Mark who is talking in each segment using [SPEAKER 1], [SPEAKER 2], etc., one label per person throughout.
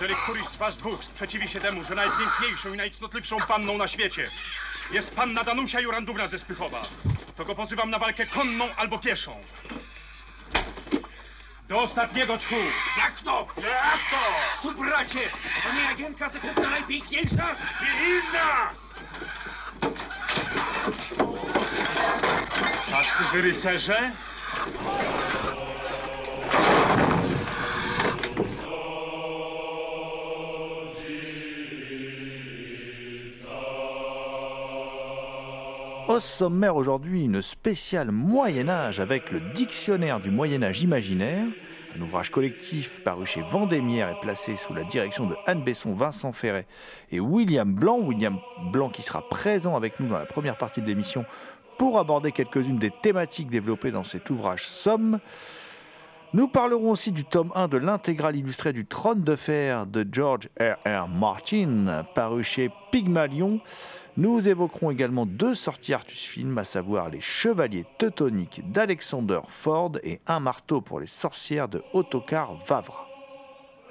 [SPEAKER 1] Jeżeli któryś z was dwóch sprzeciwi się temu, że najpiękniejszą i najcnotliwszą panną na świecie jest panna Danusia Jurandówna ze Spychowa, to go pozywam na walkę konną albo pieszą. Do ostatniego tchu.
[SPEAKER 2] Jak to? Jak to? Subracie! To nie Jagienka Zakrywna najpiękniejsza? Nas!
[SPEAKER 1] Tacy wy rycerze?
[SPEAKER 3] Au sommaire aujourd'hui, une spéciale Moyen-Âge avec le Dictionnaire du Moyen-Âge imaginaire, un ouvrage collectif paru chez Vendémiaire et placé sous la direction de Anne Besson, Vincent Ferret et William Blanc. William Blanc qui sera présent avec nous dans la première partie de l'émission pour aborder quelques-unes des thématiques développées dans cet ouvrage Somme. Nous parlerons aussi du tome 1 de l'intégrale illustrée du Trône de fer de George R. R. Martin, paru chez Pygmalion. Nous évoquerons également deux sorties Artus Film, à savoir Les Chevaliers Teutoniques d'Alexander Ford et Un marteau pour les sorcières de Ottokar Vavra.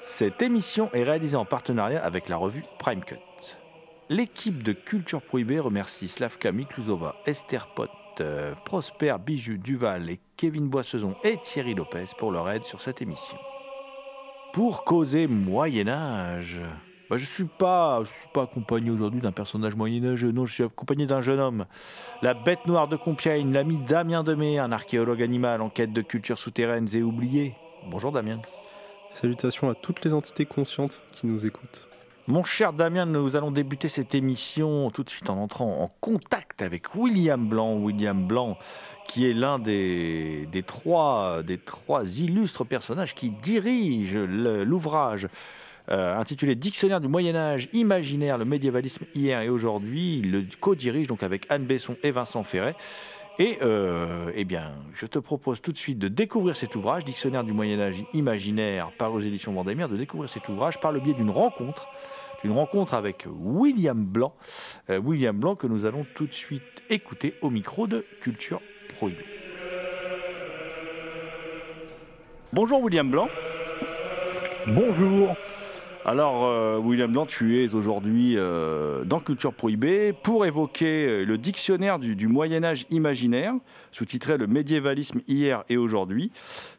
[SPEAKER 3] Cette émission est réalisée en partenariat avec la revue Prime Cut. L'équipe de Culture Prohibée remercie Slavka Mikluzova, Esther Pot, euh, Prosper Bijou Duval et Kevin Boissezon et Thierry Lopez pour leur aide sur cette émission. Pour causer Moyen Âge, bah, je ne suis pas, accompagné aujourd'hui d'un personnage moyenâgeux, non, je suis accompagné d'un jeune homme. La bête noire de Compiègne, l'ami Damien Demey, un archéologue animal en quête de cultures souterraines et oubliées. Bonjour Damien.
[SPEAKER 4] Salutations à toutes les entités conscientes qui nous écoutent.
[SPEAKER 3] Mon cher Damien, nous allons débuter cette émission tout de suite en entrant en contact avec William Blanc. William Blanc, qui est l'un des, trois, des trois illustres personnages qui dirigent l'ouvrage euh, intitulé Dictionnaire du Moyen Âge imaginaire, le médiévalisme hier et aujourd'hui. Il le co-dirige donc avec Anne Besson et Vincent Ferret. Et euh, eh bien, je te propose tout de suite de découvrir cet ouvrage, Dictionnaire du Moyen Âge imaginaire, par aux éditions Vendémiaire, de découvrir cet ouvrage par le biais d'une rencontre, d'une rencontre avec William Blanc, Euh, William Blanc que nous allons tout de suite écouter au micro de Culture Prohibée. Bonjour William Blanc.
[SPEAKER 5] Bonjour.
[SPEAKER 3] Alors, euh, William Blanc, tu es aujourd'hui euh, dans Culture Prohibée pour évoquer euh, le dictionnaire du, du Moyen Âge imaginaire, sous-titré Le médiévalisme hier et aujourd'hui.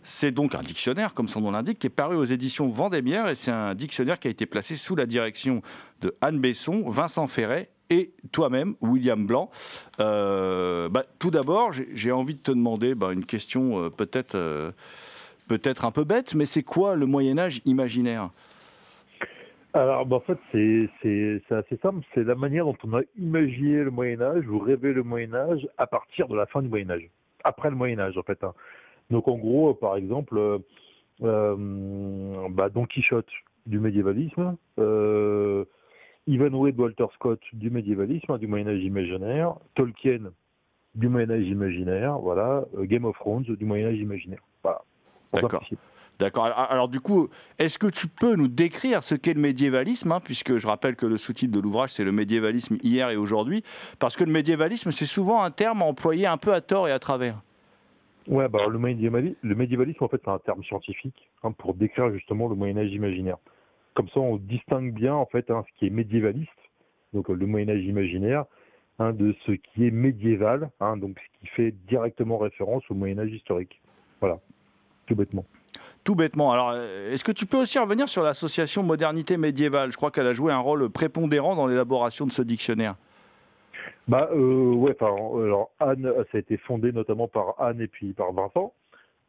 [SPEAKER 3] C'est donc un dictionnaire, comme son nom l'indique, qui est paru aux éditions Vendémiaire et c'est un dictionnaire qui a été placé sous la direction de Anne Besson, Vincent Ferret et toi-même, William Blanc. Bah, tout d'abord, j'ai- envie de te demander bah, une question peut-être peut-être un peu bête, mais c'est quoi le Moyen Âge imaginaire?
[SPEAKER 5] Alors, bah, en fait, c'est assez simple. C'est la manière dont on a imaginé le Moyen Âge ou rêvé le Moyen Âge à partir de la fin du Moyen Âge. Après le Moyen Âge, en fait. hein. Donc, en gros, euh, par exemple, euh, euh, bah, Don Quichotte du médiévalisme, euh, de Walter Scott du médiévalisme, hein, du Moyen Âge imaginaire, Tolkien du Moyen Âge imaginaire, voilà, Game of Thrones du Moyen Âge imaginaire. Voilà.
[SPEAKER 3] D'accord. D'accord. Alors, du coup, est-ce que tu peux nous décrire ce qu'est le médiévalisme hein, Puisque je rappelle que le sous-titre de l'ouvrage, c'est le médiévalisme hier et aujourd'hui. Parce que le médiévalisme, c'est souvent un terme employé un peu à tort et à travers.
[SPEAKER 5] Ouais, bah, le, médiévali- le médiévalisme, en fait, c'est un terme scientifique hein, pour décrire justement le Moyen Âge imaginaire. Comme ça, on distingue bien, en fait, hein, ce qui est médiévaliste, donc le Moyen Âge imaginaire, de ce qui est médiéval, donc ce qui fait directement référence au Moyen Âge historique. Voilà, tout bêtement.
[SPEAKER 3] Tout bêtement. Alors, est-ce que tu peux aussi revenir sur l'association Modernité médiévale? Je crois qu'elle a joué un rôle prépondérant dans l'élaboration de ce dictionnaire.
[SPEAKER 5] Bah euh, ouais, alors Anne, ça a été fondé notamment par Anne et puis par Vincent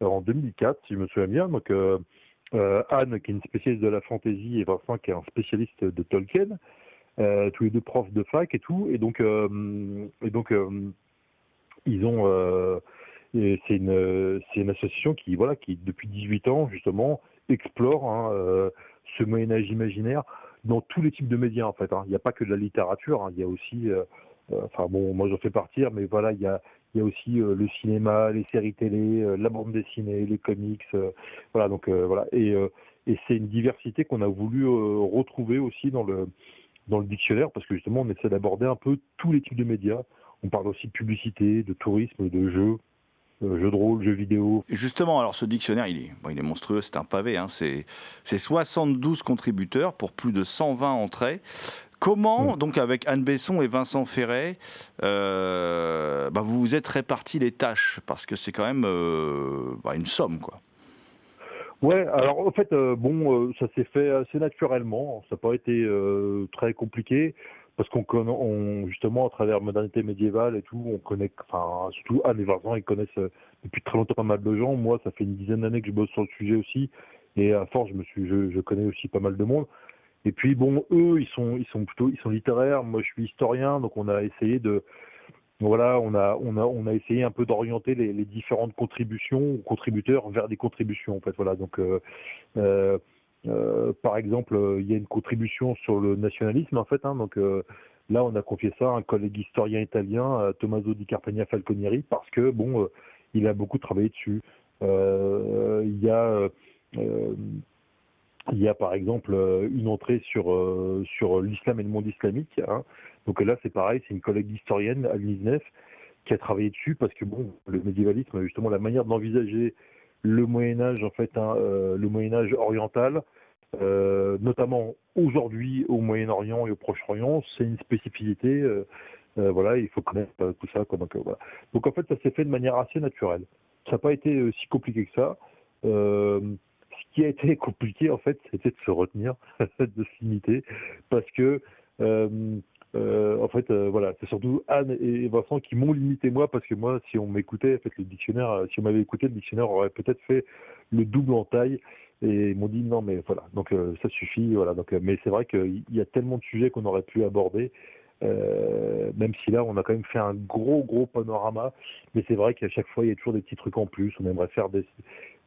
[SPEAKER 5] en 2004, si je me souviens bien. Donc euh, euh, Anne, qui est une spécialiste de la fantaisie, et Vincent, qui est un spécialiste de Tolkien, euh, tous les deux profs de fac et tout. Euh, et donc ils ont. C'est une, association qui, voilà, qui depuis 18 ans justement explore hein, ce Moyen Âge imaginaire dans tous les types de médias en fait. Hein. Il n'y a pas que de la littérature, hein. il y a aussi, enfin bon, moi j'en fais partir, mais voilà, il y a, aussi euh, le cinéma, les séries télé, euh, la bande dessinée, les comics, euh, voilà donc voilà et, et c'est une diversité qu'on a voulu retrouver aussi dans le dans le dictionnaire parce que justement on essaie d'aborder un peu tous les types de médias. On parle aussi de publicité, de tourisme, de jeux, jeux de rôle, jeux vidéo.
[SPEAKER 3] Justement, alors ce dictionnaire, il est, bon, il est monstrueux, c'est un pavé, hein, c'est 72 contributeurs pour plus de 120 entrées. Comment, mm. donc avec Anne Besson et Vincent Ferret, euh, bah, vous vous êtes répartis les tâches? Parce que c'est quand même euh, bah, une somme, quoi.
[SPEAKER 5] Ouais, alors en fait, euh, bon, ça s'est fait assez naturellement. Ça n'a pas été très compliqué parce qu'on connaît, justement, à travers modernité médiévale et tout, on connaît, enfin, surtout Anne et Vincent, ils connaissent depuis très longtemps pas mal de gens. Moi, ça fait une dizaine d'années que je bosse sur le sujet aussi, et à force, je me suis, je connais aussi pas mal de monde. Et puis bon, eux, ils sont, ils sont plutôt, ils sont littéraires. Moi, je suis historien, donc on a essayé de, voilà, on a, on a, on a essayé un peu d'orienter les, les, différentes contributions ou contributeurs vers des contributions. En fait, voilà. Donc, euh, euh, euh par exemple, il y a une contribution sur le nationalisme, en fait. Hein, donc euh, là, on a confié ça à un collègue historien italien, Tommaso di Carpegna Falconieri, parce que bon, il a beaucoup travaillé dessus. il y a il y a par exemple euh, une entrée sur, euh, sur l'islam et le monde islamique. Hein. Donc là, c'est pareil, c'est une collègue historienne, Alice Neff, qui a travaillé dessus parce que bon, le médiévalisme, justement, la manière d'envisager le Moyen Âge, en fait, hein, euh, le Moyen Âge oriental, notamment aujourd'hui au Moyen-Orient et au Proche-Orient, c'est une spécificité. voilà, il faut connaître tout ça. Donc, voilà. donc en fait, ça s'est fait de manière assez naturelle. Ça n'a pas été si compliqué que ça ce qui a été compliqué, en fait, c'était de se retenir, de se limiter, parce que, euh, euh, en fait, euh, voilà, c'est surtout Anne et Vincent qui m'ont limité moi, parce que moi, si on m'écoutait, en fait, le dictionnaire, si on m'avait écouté, le dictionnaire aurait peut-être fait le double en taille, et ils m'ont dit non, mais voilà, donc ça suffit, voilà. Donc, mais c'est vrai qu'il y a tellement de sujets qu'on aurait pu aborder. même si là on a quand même fait un gros gros panorama, mais c'est vrai qu'à chaque fois il y a toujours des petits trucs en plus. On aimerait faire des,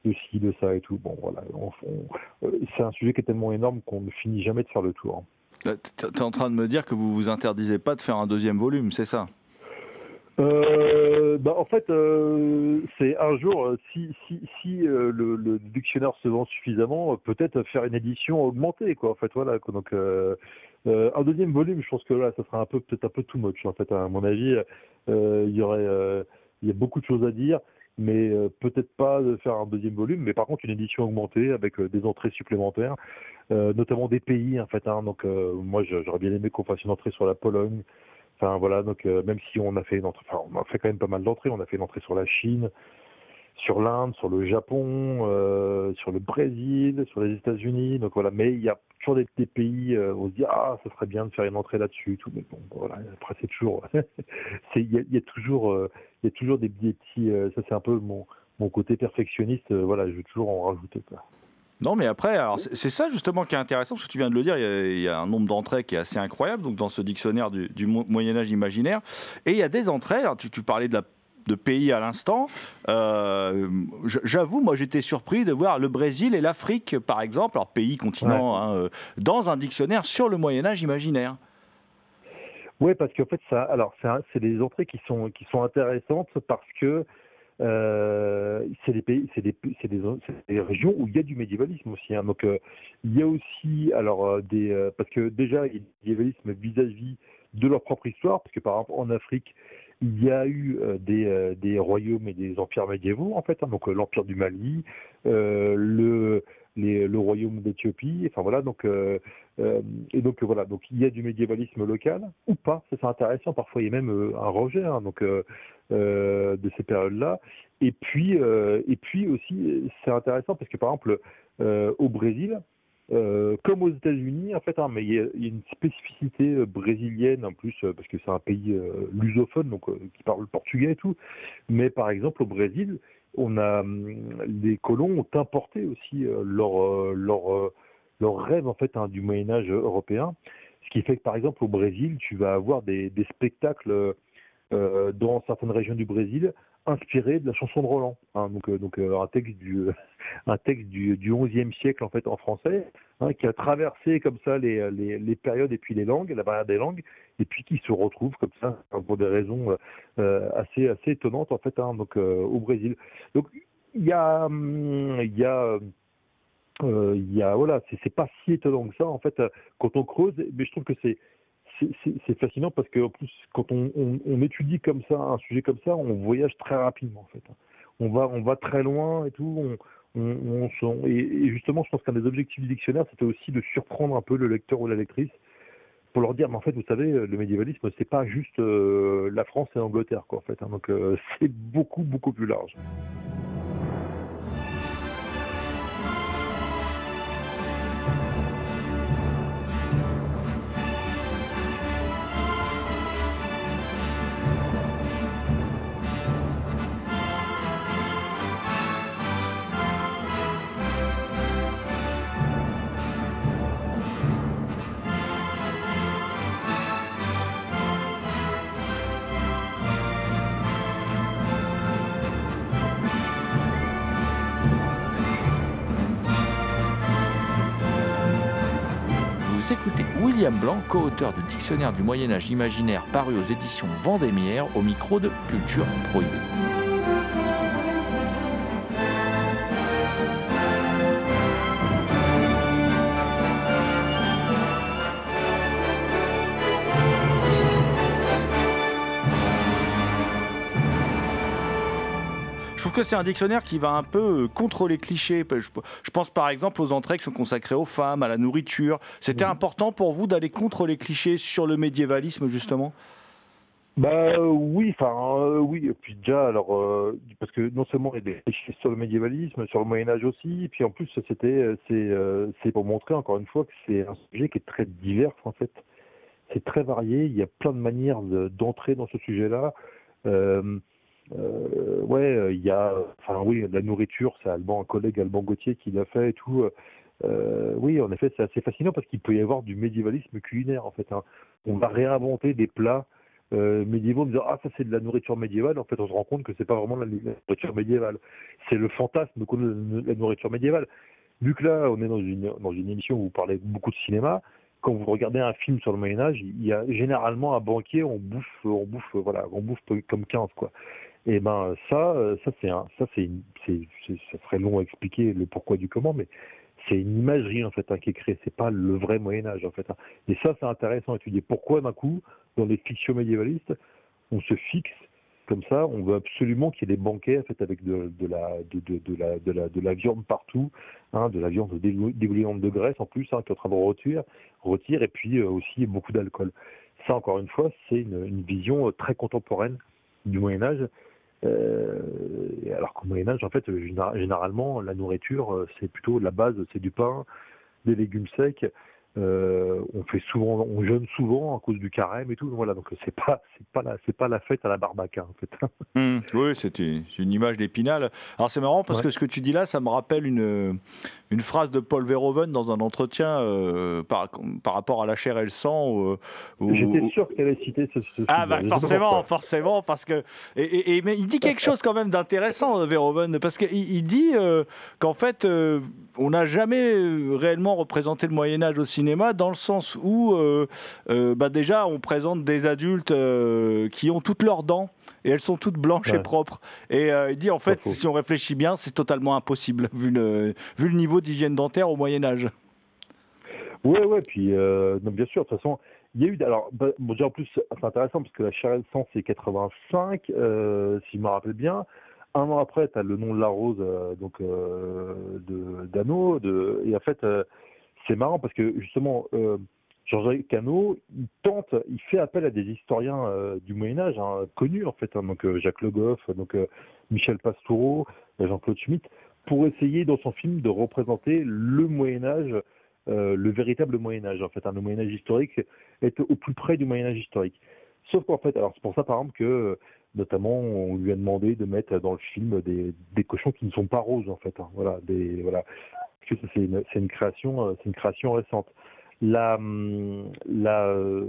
[SPEAKER 5] de ci, de ça et tout. Bon, voilà. Euh, c'est un sujet qui est tellement énorme qu'on ne finit jamais de faire le tour.
[SPEAKER 3] Euh, tu es en train de me dire que vous vous interdisez pas de faire un deuxième volume, c'est ça?
[SPEAKER 5] Euh, bah, en fait, c'est un jour, si, si, le, dictionnaire se vend suffisamment, peut-être faire une édition augmentée, quoi. En fait, voilà. Donc, un deuxième volume, je pense que là, ça sera peut-être un peu too much. En fait, à mon avis, il y aurait, il y a beaucoup de choses à dire mais euh, peut-être pas de faire un deuxième volume, mais par contre une édition augmentée avec euh, des entrées supplémentaires, euh, notamment des pays en fait. Hein, donc moi j'aurais bien aimé qu'on fasse une entrée sur la Pologne. Enfin voilà, donc même si on a fait une entrée, on a fait quand même pas mal d'entrées, on a fait une entrée sur la Chine, sur l'Inde, sur le Japon, euh, sur le Brésil, sur les États-Unis. Donc voilà, mais il y a toujours des, pays euh, où on se dit ah, ça serait bien de faire une entrée là-dessus. Tout, mais bon, voilà. Après c'est toujours, il y, a toujours, euh, il y a toujours des, petits. Euh, ça c'est un peu mon mon côté perfectionniste. voilà, je veux toujours en rajouter.
[SPEAKER 3] Non, mais après, c'est ça justement qui est intéressant, parce que tu viens de le dire, il y a, un nombre d'entrées qui est assez incroyable, donc dans ce dictionnaire du, Moyen Âge imaginaire, et il y a des entrées. Tu parlais de la de pays à l'instant. Euh, j'avoue, moi j'étais surpris de voir le Brésil et l'Afrique, par exemple, alors pays, continent, hein, euh, dans un dictionnaire sur le Moyen Âge imaginaire.
[SPEAKER 5] Oui, parce qu'en fait, ça, alors c'est des entrées qui sont qui sont intéressantes parce que euh, c'est des pays, c'est des, des, des, régions où il y a du médiévalisme aussi. Hein. Donc il y a aussi alors des parce que déjà il y a du médiévalisme vis-à-vis de leur propre histoire, parce que par exemple en Afrique il y a eu euh, des, euh, des, royaumes et des empires médiévaux, en fait, hein, donc euh, l'empire du Mali, le, royaume d'Éthiopie. Enfin voilà, donc et donc voilà, donc il y a du médiévalisme local ou pas, c'est intéressant. Parfois il y a même un rejet hein, de ces périodes-là. Et puis et puis aussi c'est intéressant parce que par exemple au Brésil. Euh, comme aux États-Unis, en fait, hein, mais il y, a, une spécificité euh, brésilienne en plus euh, parce que c'est un pays lusophone, donc qui parle le portugais et tout. Mais par exemple, au Brésil, on a hum, les colons ont importé aussi leur leur leur rêve en fait hein, du Moyen Âge européen, ce qui fait que par exemple au Brésil, tu vas avoir des spectacles euh, dans certaines régions du Brésil inspirés de la chanson de Roland. hein. donc euh, euh, un texte du un siècle en fait en français, hein, qui a traversé comme ça les, périodes et puis les langues, la barrière des langues, et puis qui se retrouve comme ça hein, pour des raisons assez assez étonnantes en fait donc au Brésil. Donc il y a hum, il y a il y a voilà c'est pas si étonnant que ça en fait quand on creuse mais je trouve que c'est c'est- fascinant parce que en plus quand on, étudie comme ça un sujet comme ça on voyage très rapidement en fait on va on va très loin et tout et justement je pense qu'un des objectifs du dictionnaire c'était aussi de surprendre un peu le lecteur ou la lectrice pour leur dire mais en fait vous savez le médiévalisme c'est pas juste euh, la France et l'Angleterre quoi en fait hein. donc euh, c'est beaucoup beaucoup plus large
[SPEAKER 3] William Blanc, co-auteur du Dictionnaire du Moyen Âge imaginaire paru aux éditions Vendémiaire au micro de Culture Prohibée. Que c'est un dictionnaire qui va un peu euh, contre les clichés. Je pense par exemple aux entrées qui sont consacrées aux femmes, à la nourriture. C'était important pour vous d'aller contre les clichés sur le médiévalisme, justement?
[SPEAKER 5] Bah euh, oui, enfin euh, oui, et puis déjà alors euh, parce que non seulement il y a des clichés sur le médiévalisme, sur le Moyen Âge aussi, et puis en plus c'était c'est c'est pour montrer encore une fois que c'est un sujet qui est très divers en fait. C'est très varié, il y a plein de manières de- d'entrer dans ce sujet-là. Euh, ouais, euh, il y a enfin oui, la nourriture, c'est Alban, un collègue Alban Gauthier qui l'a fait et tout. Euh, oui, en effet, c'est assez fascinant parce qu'il peut y avoir du médiévalisme culinaire en fait. hein. On va réinventer des plats euh, médiévaux en disant ah ça c'est de la nourriture médiévale en fait on se rend compte que c'est pas vraiment la, la nourriture médiévale c'est le fantasme de la nourriture médiévale vu que là on est dans une dans une émission où vous parlez beaucoup de cinéma quand vous regardez un film sur le Moyen Âge il y a généralement un banquier on bouffe on bouffe voilà on bouffe comme 15 quoi et ben ça euh, ça c'est ça c'est ça serait long à expliquer le pourquoi du comment mais c'est une imagerie en fait hein, qui est créée c'est pas le vrai Moyen Âge en fait hein. et ça c'est intéressant à étudier pourquoi d'un coup dans les fictions médiévalistes, on se fixe comme ça, on veut absolument qu'il y ait des banquets en fait avec de, de la de, la de la de la viande partout, hein, de la viande dégou- dégoulinante de graisse en plus, qui est en train de rôtir, rôtir et puis euh, aussi beaucoup d'alcool. Ça encore une fois, c'est une, une vision euh, très contemporaine du Moyen Âge. Euh, alors qu'au Moyen Âge, en fait, généra- généralement, la nourriture, euh, c'est plutôt la base, c'est du pain, des légumes secs. Euh, on fait souvent, on jeûne souvent à cause du carême et tout. Voilà, donc c'est pas, c'est pas la, c'est pas la fête à la barbacane en fait.
[SPEAKER 3] Hmm, oui, c'est une, c'est une image d'épinal. Alors c'est marrant parce
[SPEAKER 5] Ouais.
[SPEAKER 3] que ce que tu dis là, ça me rappelle une, une phrase de Paul Verhoeven dans un entretien euh, par, par rapport à la chair et le sang.
[SPEAKER 5] J'étais sûr qu'elle allait citer ce. ce
[SPEAKER 3] Ah bah forcément, forcément, parce que et, et- et- mais il dit quelque chose quand même d'intéressant, euh, Verhoeven, parce qu'il il dit euh, qu'en fait on n'a jamais réellement représenté le Moyen Âge au cinéma dans le sens où euh, euh, bah déjà on présente des adultes euh, qui ont toutes leurs dents et elles sont toutes blanches et propres. Et euh, il dit en fait si on réfléchit bien, c'est totalement impossible vu le vu le niveau d'hygiène dentaire au Moyen Âge.
[SPEAKER 5] Ouais, ouais, puis euh, non, bien sûr, de toute façon, il y a eu. Alors, bah, bon, déjà en plus, c'est intéressant parce que la chair et le sang, c'est 85, euh, si je me rappelle bien. un an après, tu as le nom de la rose donc de d'Anneau. De, et en fait, c'est marrant parce que justement, euh, Jean-Jacques Cano, il tente, il fait appel à des historiens euh, du Moyen Âge hein, connus en fait, hein, donc euh, Jacques Le Goff, donc euh, Michel Pastoureau, Jean-Claude Schmitt, pour essayer dans son film de représenter le Moyen Âge, le véritable Moyen Âge en fait, hein, le Moyen Âge historique est au plus près du Moyen Âge historique. Sauf qu'en fait, alors c'est pour ça par exemple que notamment on lui a demandé de mettre dans le film des, cochons qui ne sont pas roses en fait, hein, voilà, parce que ça, c'est une, création, euh, c'est une création récente. La, hum, la, euh,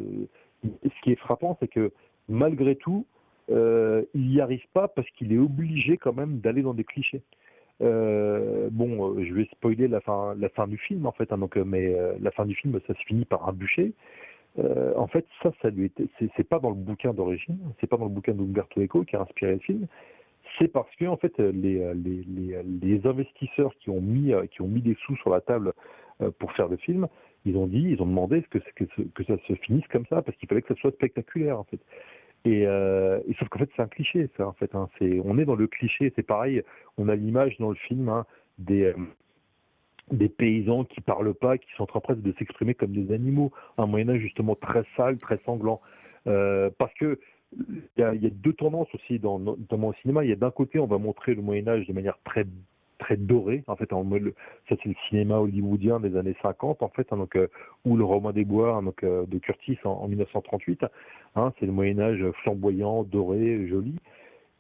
[SPEAKER 5] ce qui est frappant, c'est que malgré tout, euh, il n'y arrive pas parce qu'il est obligé quand même d'aller dans des clichés. Bon, je vais spoiler la fin, la fin du film en fait, hein, donc, mais la fin du film, ça se finit par un bûcher. En fait, ça, ça lui était, c'est pas dans le bouquin d'origine, c'est pas dans le bouquin d'Umberto Eco qui a inspiré le film. C'est parce que en fait, les, investisseurs qui ont mis, euh, qui ont mis des sous sur la table euh, pour faire le film, ils ont dit, ils ont demandé que, ça se finisse comme ça parce qu'il fallait que ça soit spectaculaire en fait. Et, euh, sauf qu'en fait c'est un cliché ça en fait. Hein, on est dans le cliché, c'est pareil. On a l'image dans le film hein, des paysans qui parlent pas, qui sont en train de s'exprimer comme des animaux. Un Moyen Âge justement très sale, très sanglant. Parce que il y a, deux tendances aussi dans, notamment au cinéma. Il y a d'un côté on va montrer le Moyen Âge de manière très très dorée. En fait, ça c'est le cinéma hollywoodien des années 50 en fait, hein, donc euh, ou le Roman des Bois hein, donc euh, de Curtis en, en 1938. Hein, c'est le Moyen Âge flamboyant, doré, joli.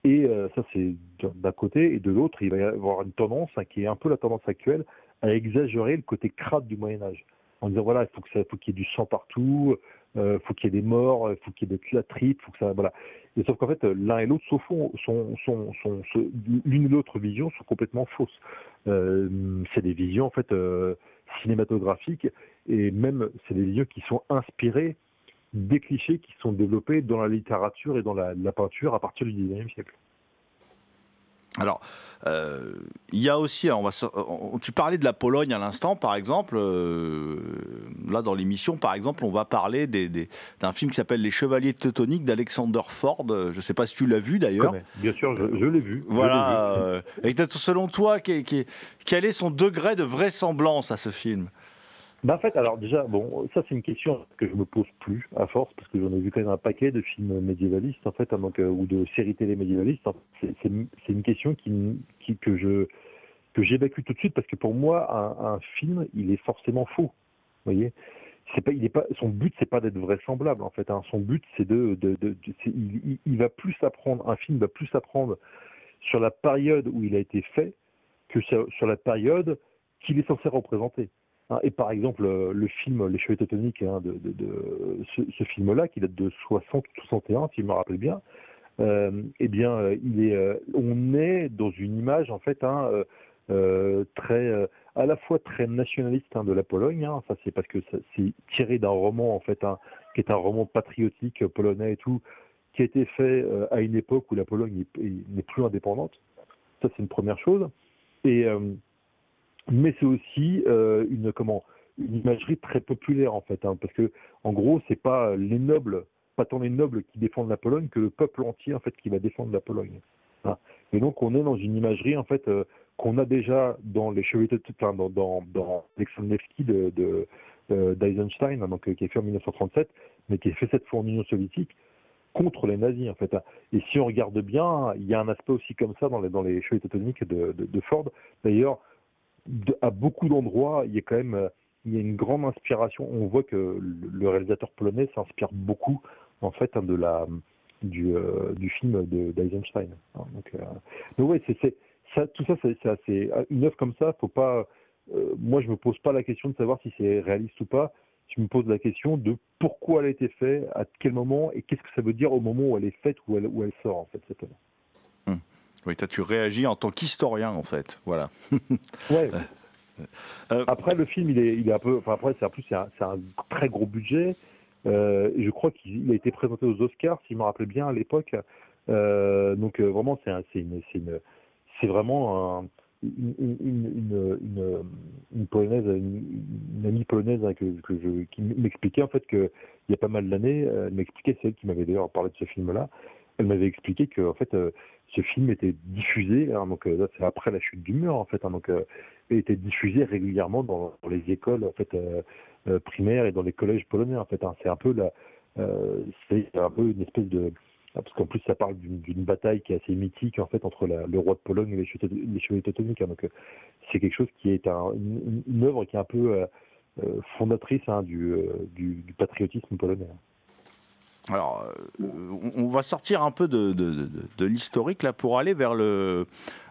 [SPEAKER 5] Et euh, ça c'est d'un côté et de l'autre il va y avoir une tendance qui est un peu la tendance actuelle à exagérer le côté crade du Moyen Âge en disant voilà il faut qu'il y ait du sang partout, euh, faut qu'il y ait des morts, il faut qu'il y ait des latrites, faut que ça voilà. Sauf qu'en fait euh, l'un et l'autre sont, sont, l'une et l'autre vision sont complètement fausses. Euh, c'est des visions en fait euh, cinématographiques et même c'est des visions qui sont inspirées des clichés qui sont développés dans la littérature et dans la, la peinture à partir du 19e siècle.
[SPEAKER 3] Alors, euh, il y a aussi, on va, on- tu parlais de la Pologne à l'instant, par exemple. euh, là, dans l'émission, par exemple, on va parler des- des- d'un film qui s'appelle Les Chevaliers Teutoniques d'Alexander Ford. Je ne sais pas si tu l'as vu d'ailleurs.
[SPEAKER 5] Bien sûr, je, je l'ai vu. je l'ai
[SPEAKER 3] Voilà.
[SPEAKER 5] vu.
[SPEAKER 3] euh, et peut-être selon toi, quel est son degré de vraisemblance à ce film?
[SPEAKER 5] Bah, en fait, alors déjà, bon, ça c'est une question que je me pose plus à force parce que j'en ai vu quand même un paquet de films médiévalistes en fait, ou de séries télé médiévalistes. C'est une question que que j'évacue tout de suite parce que pour moi, un, film, il est forcément faux. Vous voyez, il est pas, son but c'est pas d'être vraisemblable en fait. hein. Son but c'est de, il, va plus apprendre, un film va plus apprendre sur la période où il a été fait que sur la période qu'il est censé représenter. Hein, et par exemple, euh, le film Les Cheveux Teutoniques, hein, ce, film-là, qui date de 60 ou 61, si je me rappelle bien, euh, eh bien, euh, on est dans une image en fait hein, très, à la fois très nationaliste de la Pologne. ça, c'est parce que c'est tiré d'un roman en fait, qui est un roman patriotique polonais et tout, qui a été fait à une époque où la Pologne est- est- n'est plus indépendante. Ça, c'est une première chose. Et mais c'est aussi euh, une comment une imagerie très populaire en fait, hein, parce que en gros c'est pas les nobles, pas tant les nobles qui défendent la Pologne que le peuple entier en fait qui va défendre la Pologne. hein. Et donc on est dans une imagerie en fait euh, qu'on a déjà dans les chevaliers, enfin, dans dans, dans de, de euh, d'Eisenstein, hein, donc qui est fait en 1937, mais qui est fait cette fois en Union soviétique contre les nazis en fait. Et si on regarde bien, il y a un aspect aussi comme ça dans les dans les chevaliers teutoniques de, de, de Ford. D'ailleurs, à beaucoup d'endroits, il y a quand même euh, une grande inspiration. On voit que le, réalisateur polonais s'inspire beaucoup en fait hein, de la du, euh, film de d'Eisenstein. hein. Donc, euh, tout ça, c'est assez une œuvre comme ça. Faut pas. euh, moi, je me pose pas la question de savoir si c'est réaliste ou pas. Je me pose la question de pourquoi elle a été faite, à quel moment et qu'est-ce que ça veut dire au moment où elle est faite, où elle, où elle sort fait cette œuvre.
[SPEAKER 3] Oui, toi, tu réagis en tant qu'historien, en fait. Voilà.
[SPEAKER 5] Ouais.
[SPEAKER 3] Euh,
[SPEAKER 5] Après, le film, il est, il est un peu. Enfin, après, c'est en plus, c'est un, très gros budget. Euh, je crois qu'il a été présenté aux Oscars, si je me rappelle bien, à l'époque. Euh, donc, vraiment, c'est un- c'est une, c'est une, c'est vraiment un- une, une, une, une, polonaise, une, amie polonaise hein, que, que je, qui m'expliquait en fait que il y a pas mal d'années, elle m'expliquait, c'est elle qui m'avait d'ailleurs parlé de ce film-là, elle m'avait expliqué que en fait euh, ce film était diffusé, hein, donc euh, c'est après la chute du mur en fait, hein, donc euh, était diffusé régulièrement dans, les écoles en fait primaires et dans les collèges polonais en fait. hein. c'est un peu la, c'est un peu une espèce de parce qu'en plus ça parle d'une bataille qui est assez mythique en fait entre la- le roi de Pologne et les chevaliers, teutoniques. donc c'est quelque chose qui est un, une, une œuvre qui est un peu fondatrice du, du, du patriotisme polonais.
[SPEAKER 3] Alors, euh, on on va sortir un peu de, de- de- de l'historique là pour aller vers le,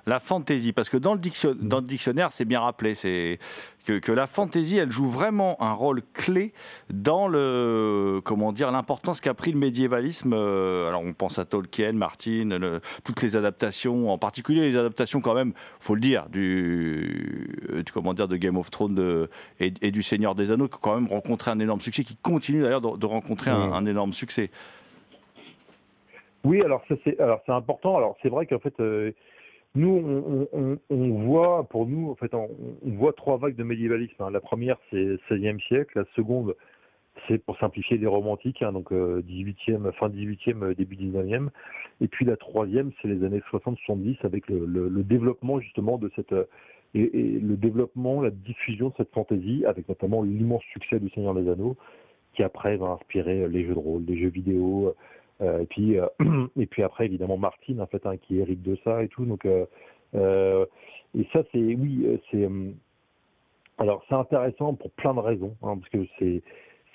[SPEAKER 3] la fantaisie. Parce que dans le, diction- dans le dictionnaire, c'est bien rappelé c'est que, que la fantaisie, elle joue vraiment un rôle clé dans le, comment dire, l'importance qu'a pris le médiévalisme. Euh, Alors, on pense à Tolkien, Martin, le- toutes les adaptations, en particulier les adaptations quand même, faut le dire, du, euh, du- comment dire, de Game of Thrones de- et, et du Seigneur des Anneaux, qui ont quand même rencontré un énorme succès, qui continue d'ailleurs de, de rencontrer un-
[SPEAKER 5] Mhm.
[SPEAKER 3] un énorme succès.
[SPEAKER 5] Oui, alors ça c'est alors c'est important. Alors c'est vrai qu'en fait euh, nous on, on, on voit pour nous en fait on, voit trois vagues de médiévalisme. hein. La première c'est 16e siècle, la seconde c'est pour simplifier les romantiques, hein, donc euh, 18e, fin 18e, euh, début 19e. Et puis la troisième, c'est les années 60-70 avec le, le, développement justement de cette euh, et, et le développement, la diffusion de cette fantaisie, avec notamment l'immense succès du Seigneur des Anneaux, qui après va inspirer les jeux de rôle, les jeux vidéo, et puis euh, et puis après évidemment Martine en fait hein, qui hérite de ça et tout. Donc euh, euh, et ça c'est oui euh, c'est euh, alors c'est intéressant pour plein de raisons hein, parce que c'est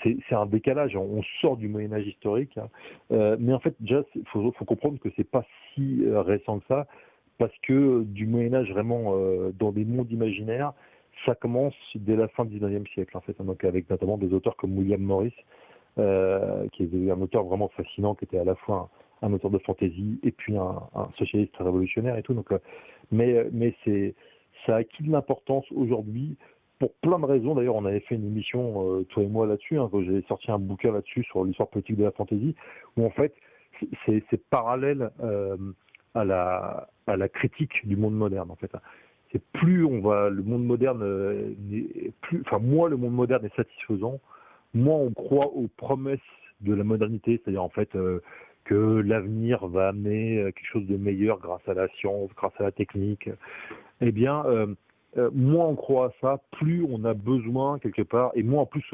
[SPEAKER 5] c'est un décalage. On sort du Moyen Âge historique, hein. Euh, mais en fait déjà il faut, faut comprendre que c'est pas si euh, récent que ça parce que du Moyen Âge vraiment euh, dans des mondes imaginaires ça commence dès la fin du 19e siècle en fait donc avec notamment des auteurs comme William Morris euh, qui est un auteur vraiment fascinant, qui était à la fois un, un auteur de fantaisie et puis un, un socialiste révolutionnaire et tout. Donc, euh, mais mais c'est ça a acquis de l'importance aujourd'hui pour plein de raisons. D'ailleurs, on avait fait une émission euh, toi et moi là-dessus. Hein, quand j'ai sorti un bouquin là-dessus sur l'histoire politique de la fantaisie, où en fait c'est parallèle euh, à la à la critique du monde moderne en fait. C'est plus on va le monde moderne euh, plus enfin moins le monde moderne est satisfaisant moins on croit aux promesses de la modernité, c'est-à-dire en fait euh, que l'avenir va amener euh, quelque chose de meilleur grâce à la science, grâce à la technique, eh bien, euh, moins on croit à ça, plus on a besoin quelque part, et moins en plus,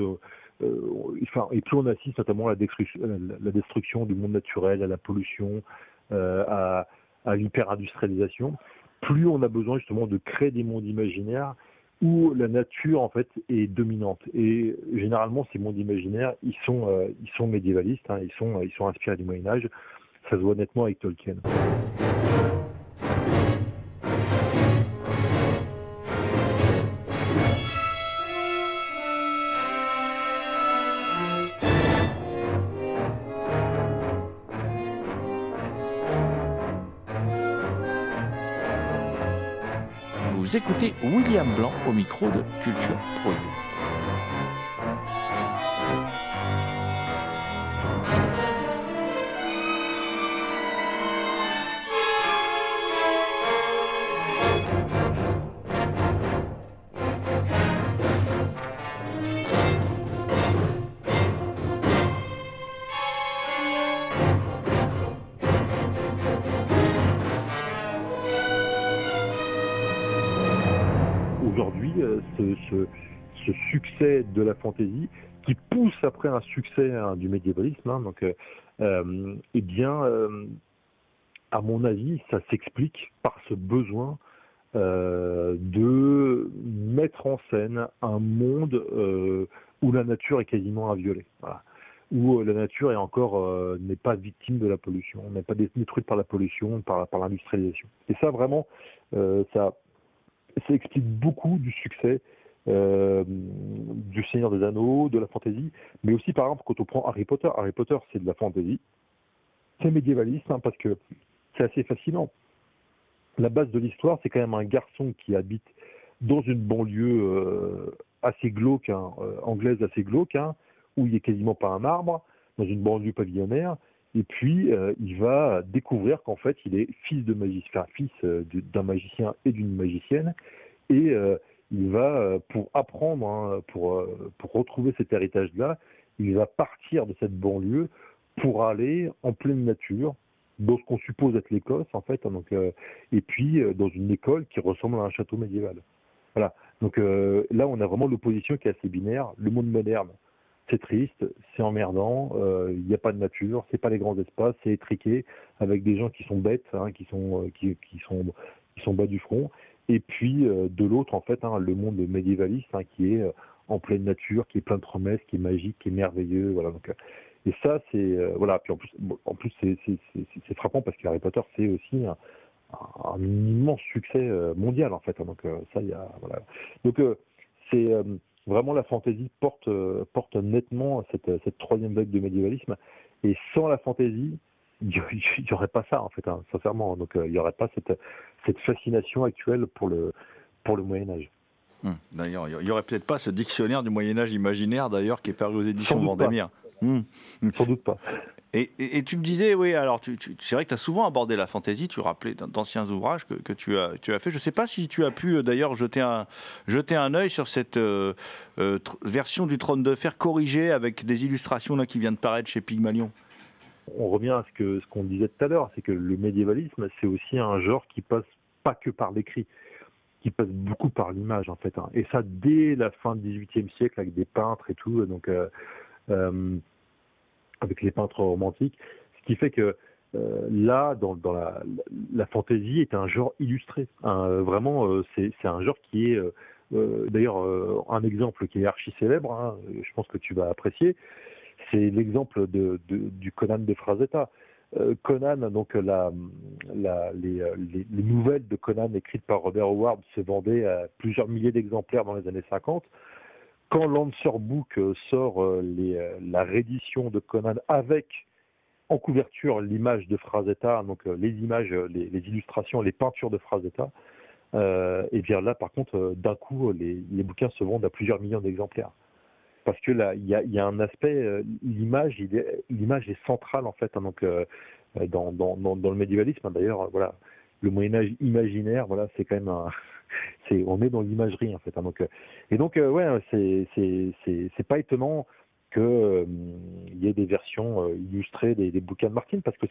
[SPEAKER 5] enfin, et plus on assiste notamment à la destruction, la destruction du monde naturel, à la pollution, à, à l'hyper-industrialisation, plus on a besoin justement de créer des mondes imaginaires où la nature en fait est dominante. Et généralement ces mondes imaginaires ils sont euh, ils sont médiévalistes hein, ils sont ils sont inspirés du Moyen Âge. Ça se voit nettement avec Tolkien
[SPEAKER 3] écoutez William Blanc au micro de Culture Prohibée.
[SPEAKER 5] Ce, succès de la fantaisie qui pousse après un succès hein, du médiévalisme hein, donc euh, euh, eh bien euh, à mon avis ça s'explique par ce besoin de mettre en scène un monde où la nature est quasiment inviolée où la nature est encore n'est pas victime de la pollution n'est pas détruite par la pollution par, par l'industrialisation. Et ça vraiment ça ça explique beaucoup du succès euh, du Seigneur des Anneaux, de la fantasy, mais aussi par exemple quand on prend Harry Potter, Harry Potter c'est de la fantasy, c'est médiévaliste hein, parce que c'est assez fascinant. La base de l'histoire c'est quand même un garçon qui habite dans une banlieue euh, assez glauque, hein, euh, anglaise assez glauque, hein, où il a quasiment pas un arbre, dans une banlieue pavillonnaire, et puis il va découvrir qu'en fait il est fils de magicien, enfin, fils d'un magicien et d'une magicienne, et il va euh, pour apprendre, hein, pour euh, pour retrouver cet héritage-là, il va partir de cette banlieue pour aller en pleine nature, dans ce qu'on suppose être l'Écosse en fait, hein, donc euh, et puis dans une école qui ressemble à un château médiéval. Voilà. Donc là, on a vraiment l'opposition qui est assez binaire. Le monde moderne, c'est triste, c'est emmerdant, il n'y a pas de nature, c'est pas les grands espaces, c'est étriqué avec des gens qui sont bêtes, hein, qui sont qui sont qui sont bas du front. Et puis euh, de l'autre, en fait, hein, le monde médiévaliste hein, qui est euh, en pleine nature, qui est plein de promesses, qui est magique, qui est merveilleux. Voilà. Donc, euh, et ça, c'est voilà. Puis en plus, en plus, c'est frappant parce que Harry Potter, c'est aussi un, immense succès mondial en fait. hein. Donc ça, y a voilà. Donc c'est vraiment la fantasy porte porte nettement cette cette troisième vague de médiévalisme. Et sans la fantasy, il n'y aurait pas ça en fait, hein, sincèrement. Donc euh, il n'y aurait pas cette cette fascination actuelle pour le pour le Moyen Âge.
[SPEAKER 3] Hum, D'ailleurs, il n'y aurait peut-être pas ce dictionnaire du Moyen-Âge imaginaire, d'ailleurs, qui est paru aux éditions Vendémiaire. Hum.
[SPEAKER 5] Sans doute pas.
[SPEAKER 3] Et, et- et tu me disais, oui, alors tu, tu- c'est vrai que tu as souvent abordé la fantaisie, tu rappelais d'an- d'anciens ouvrages que, que tu, as, tu as fait. Je ne sais pas si tu as pu euh, d'ailleurs jeter un, jeter un œil sur cette euh, euh, version du trône de fer corrigée avec des illustrations là, qui viennent de paraître chez Pygmalion.
[SPEAKER 5] On revient à ce que ce qu'on disait tout à l'heure, c'est que le médiévalisme, c'est aussi un genre qui passe pas que par l'écrit, qui passe beaucoup par l'image en fait. hein. Et ça dès la fin du XVIIIe siècle avec des peintres et tout, donc euh, euh, avec les peintres romantiques, ce qui fait que euh, là, dans, la, fantaisie est un genre illustré. Un- vraiment, c'est un genre qui est, d'ailleurs, un exemple qui est archi célèbre. hein, je pense que tu vas apprécier c'est l'exemple du Conan de Frazetta. Euh, Conan, donc euh, les- les nouvelles de Conan écrites par Robert Howard se vendaient à plusieurs milliers d'exemplaires dans les années 50. Quand Lancer Book euh, sort la réédition de Conan avec en couverture l'image de Frazetta, donc les images, les, illustrations, les peintures de Frazetta, et bien là par contre d'un coup les bouquins se vendent à plusieurs millions d'exemplaires parce que là, il y a, un aspect, euh, l'image, l'image est centrale en fait, hein, donc euh, euh, dans, le médiévalisme. hein, D'ailleurs, voilà, le Moyen Âge imaginaire, voilà, c'est quand même on est dans l'imagerie en fait. hein, donc, et donc, ouais, c'est, pas étonnant que euh, il y ait des versions illustrées des, bouquins de Martin, parce que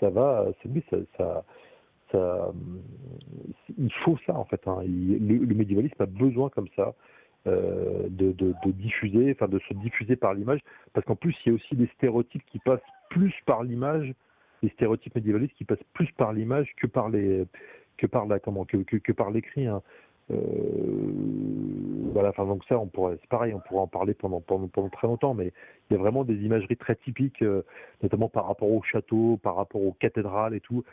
[SPEAKER 5] ça, va, oui, ça, il faut ça en fait. le, médiévalisme a besoin comme ça de, de, diffuser, enfin de se diffuser par l'image, parce qu'en plus il y a aussi des stéréotypes qui passent plus par l'image, les stéréotypes médiévalistes qui passent plus par l'image que par les que par la comment que, que, par l'écrit. hein. Euh, voilà, enfin donc ça on pourrait, c'est pareil, on pourrait en parler pendant, pendant très longtemps, mais il y a vraiment des imageries très typiques, euh, notamment par rapport au château, par rapport aux cathédrales et tout,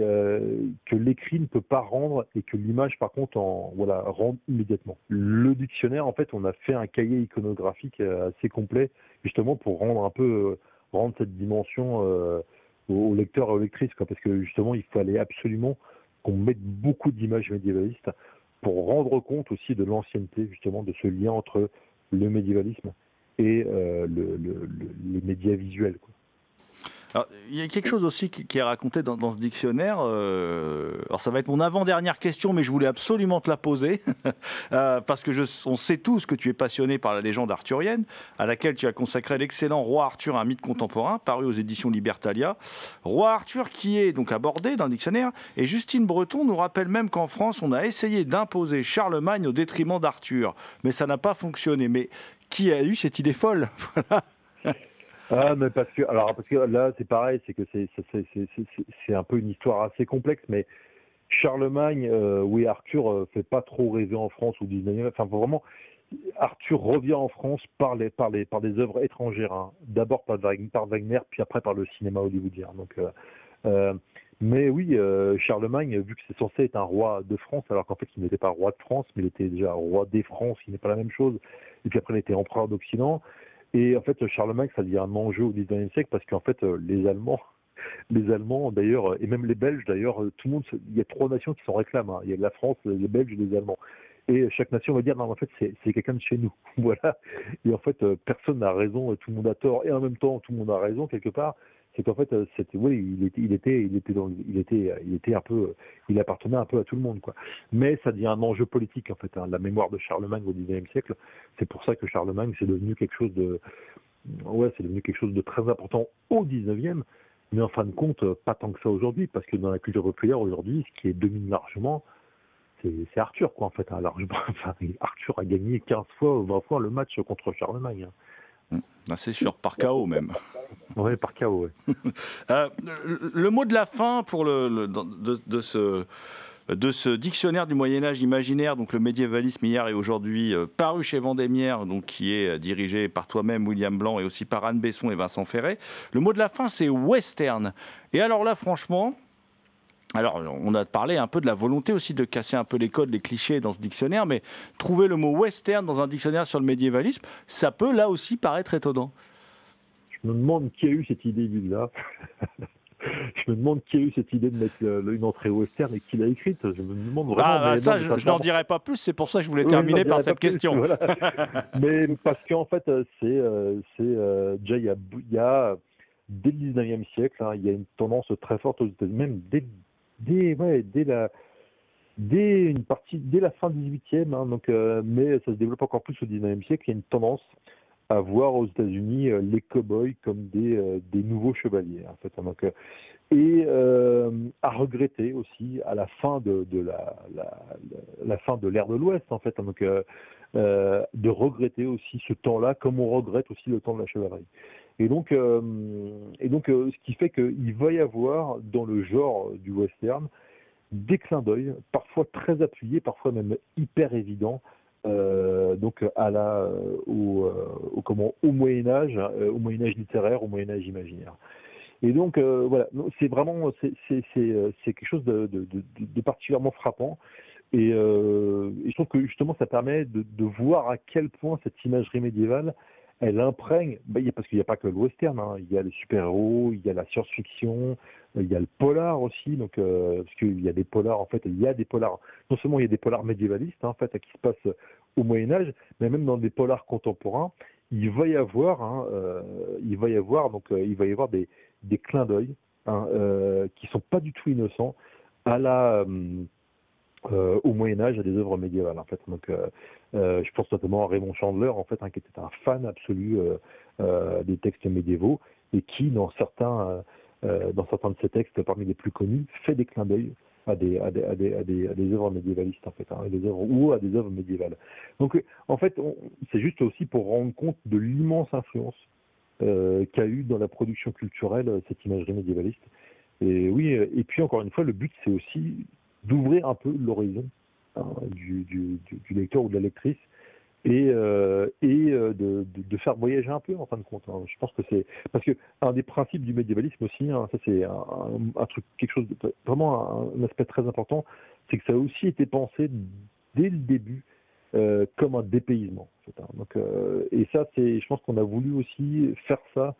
[SPEAKER 5] euh, que l'écrit ne peut pas rendre et que l'image par contre en voilà rend immédiatement. Le dictionnaire en fait on a fait un cahier iconographique euh, assez complet justement pour rendre un peu euh, rendre cette dimension aux lecteurs et aux lectrices parce que justement il fallait absolument qu'on mette beaucoup d'images médiévalistes pour rendre compte aussi de l'ancienneté justement de ce lien entre le médiévalisme et le, le- le- les médias visuels.
[SPEAKER 3] Il y a quelque chose aussi qui, est raconté dans, ce dictionnaire. euh, alors, ça va être mon avant-dernière question, mais je voulais absolument te la poser. Euh, parce que on sait tous que tu es passionné par la légende arthurienne, à laquelle tu as consacré l'excellent Roi Arthur, un mythe contemporain, paru aux éditions Libertalia. Roi Arthur qui est donc abordé dans le dictionnaire. Et Justine Breton nous rappelle même qu'en France, on a essayé d'imposer Charlemagne au détriment d'Arthur. Mais ça n'a pas fonctionné. Mais qui a eu cette idée folle? Voilà.
[SPEAKER 5] Ah, mais parce que, alors, parce que là, c'est pareil, c'est que c'est, un peu une histoire assez complexe, mais Charlemagne, euh, oui, Arthur euh, fait pas trop rêver en France ou 19e, enfin, vraiment, Arthur revient en France par les, par les, par des œuvres étrangères, hein. D'abord par, Wagner- par Wagner, puis après par le cinéma hollywoodien. Donc, euh, euh, mais oui, euh, Charlemagne, vu que c'est censé être un roi de France, alors qu'en fait, il n'était pas roi de France, mais il était déjà roi des France, qui n'est pas la même chose. Et puis après, il était empereur d'Occident. Et en fait, Charlemagne, ça devient un enjeu au XIXe siècle parce qu'en fait, euh, les Allemands, les Allemands d'ailleurs, et même les Belges d'ailleurs, euh, tout le monde, il y a trois nations qui s'en réclament. hein. Il y a la France, les Belges les Allemands. Et chaque nation va dire non, en fait, c'est quelqu'un de chez nous. voilà. Et en fait, euh, personne n'a raison, tout le monde a tort, et en même temps, tout le monde a raison quelque part. C'est qu'en fait, euh, c'était, oui, il était, il était, il était, il était, il était un peu, euh, il appartenait un peu à tout le monde, quoi. Mais ça devient un enjeu politique en fait. hein. La mémoire de Charlemagne au XIXe siècle, c'est pour ça que Charlemagne c'est devenu quelque chose de, ouais, c'est devenu quelque chose de très important au XIXe, Mais en fin de compte, euh, pas tant que ça aujourd'hui, parce que dans la culture populaire aujourd'hui, ce qui est domine largement, c'est Arthur, quoi, en fait. hein. largement. Enfin, Arthur a gagné 15 fois ou 20 fois le match contre Charlemagne. hein.
[SPEAKER 3] Ah, c'est sûr, par KO même.
[SPEAKER 5] Ouais, par KO, ouais.
[SPEAKER 3] Euh, le, mot de la fin pour le, de, de ce, de ce dictionnaire du Moyen Âge imaginaire, donc le médiévalisme hier et aujourd'hui, euh, paru chez Vendémiaire, donc qui est euh, dirigé par toi-même, William Blanc, et aussi par Anne Besson et Vincent Ferret. Le mot de la fin, c'est western. Et alors là, franchement, alors, on a parlé un peu de la volonté aussi de casser un peu les codes, les clichés dans ce dictionnaire, mais trouver le mot western dans un dictionnaire sur le médiévalisme, ça peut là aussi paraître étonnant.
[SPEAKER 5] Je me demande qui a eu cette idée là. je me demande qui a eu cette idée de mettre une entrée western et qui l'a écrite. Je me demande vraiment.
[SPEAKER 3] Ah, bah, ça,
[SPEAKER 5] non,
[SPEAKER 3] je, n'en dirai pas plus, c'est pour ça que je voulais
[SPEAKER 5] Oui,
[SPEAKER 3] terminer par cette
[SPEAKER 5] plus,
[SPEAKER 3] question.
[SPEAKER 5] voilà. Mais parce qu'en fait, euh, c'est euh, euh, déjà il y a dès le 19e siècle, hein, il y a une tendance très forte aux États-Unis, même dès dès ouais, dès la dès une partie dès la fin du 18e, hein, donc euh, mais ça se développe encore plus au 19e siècle. Il y a une tendance à voir aux États-Unis euh, les cow-boys comme des euh, des nouveaux chevaliers en fait. hein. donc et à regretter aussi à la fin de, la, fin de l'ère de l'Ouest en fait. hein. de regretter aussi ce temps-là, comme on regrette aussi le temps de la chevalerie. Et donc, euh, et donc euh, ce qui fait qu'il va y avoir dans le genre du western des clins d'œil, parfois très appuyés, parfois même hyper évidents, euh, donc à la, euh, au, euh, comment, au Moyen Âge, euh, au Moyen Âge littéraire, au Moyen Âge imaginaire. Et donc euh, voilà, c'est vraiment c'est euh, quelque chose de, de, particulièrement frappant. Et, euh, et je trouve que justement ça permet de voir à quel point cette imagerie médiévale elle imprègne, bah, parce qu'il n'y a pas que le western, hein, il y a les super-héros, il y a la science-fiction, il y a le polar aussi, donc euh, parce qu'il y a des polars en fait, il y a des polars. Non seulement il y a des polars médiévalistes hein, en fait qui se passent au Moyen Âge, mais même dans des polars contemporains, il va y avoir, hein, euh, il va y avoir donc euh, il va y avoir des, des clins d'œil hein, euh, qui sont pas du tout innocents à la euh, au Moyen Âge à des œuvres médiévales en fait. Donc, euh, euh, je pense notamment à Raymond Chandler en fait, hein, qui était un fan absolu des textes médiévaux et qui, dans certains, dans certains de ses textes, parmi les plus connus, fait des clins d'œil à des, œuvres médiévalistes en fait, hein, ou à des œuvres médiévales. Donc, en fait, c'est juste aussi pour rendre compte de l'immense influence qu'a eu dans la production culturelle cette imagerie médiévaliste. Et oui, et puis encore une fois, le but c'est aussi d'ouvrir un peu l'horizon hein, du, du, lecteur ou de la lectrice et, euh, et euh, de, de, faire voyager un peu en fin de compte. hein. Je pense que c'est parce que un des principes du médiévalisme aussi, hein, ça c'est un, truc, quelque chose de vraiment un, aspect très important, c'est que ça a aussi été pensé dès le début euh, comme un dépaysement. Donc, et ça, c'est, je pense qu'on a voulu aussi faire ça,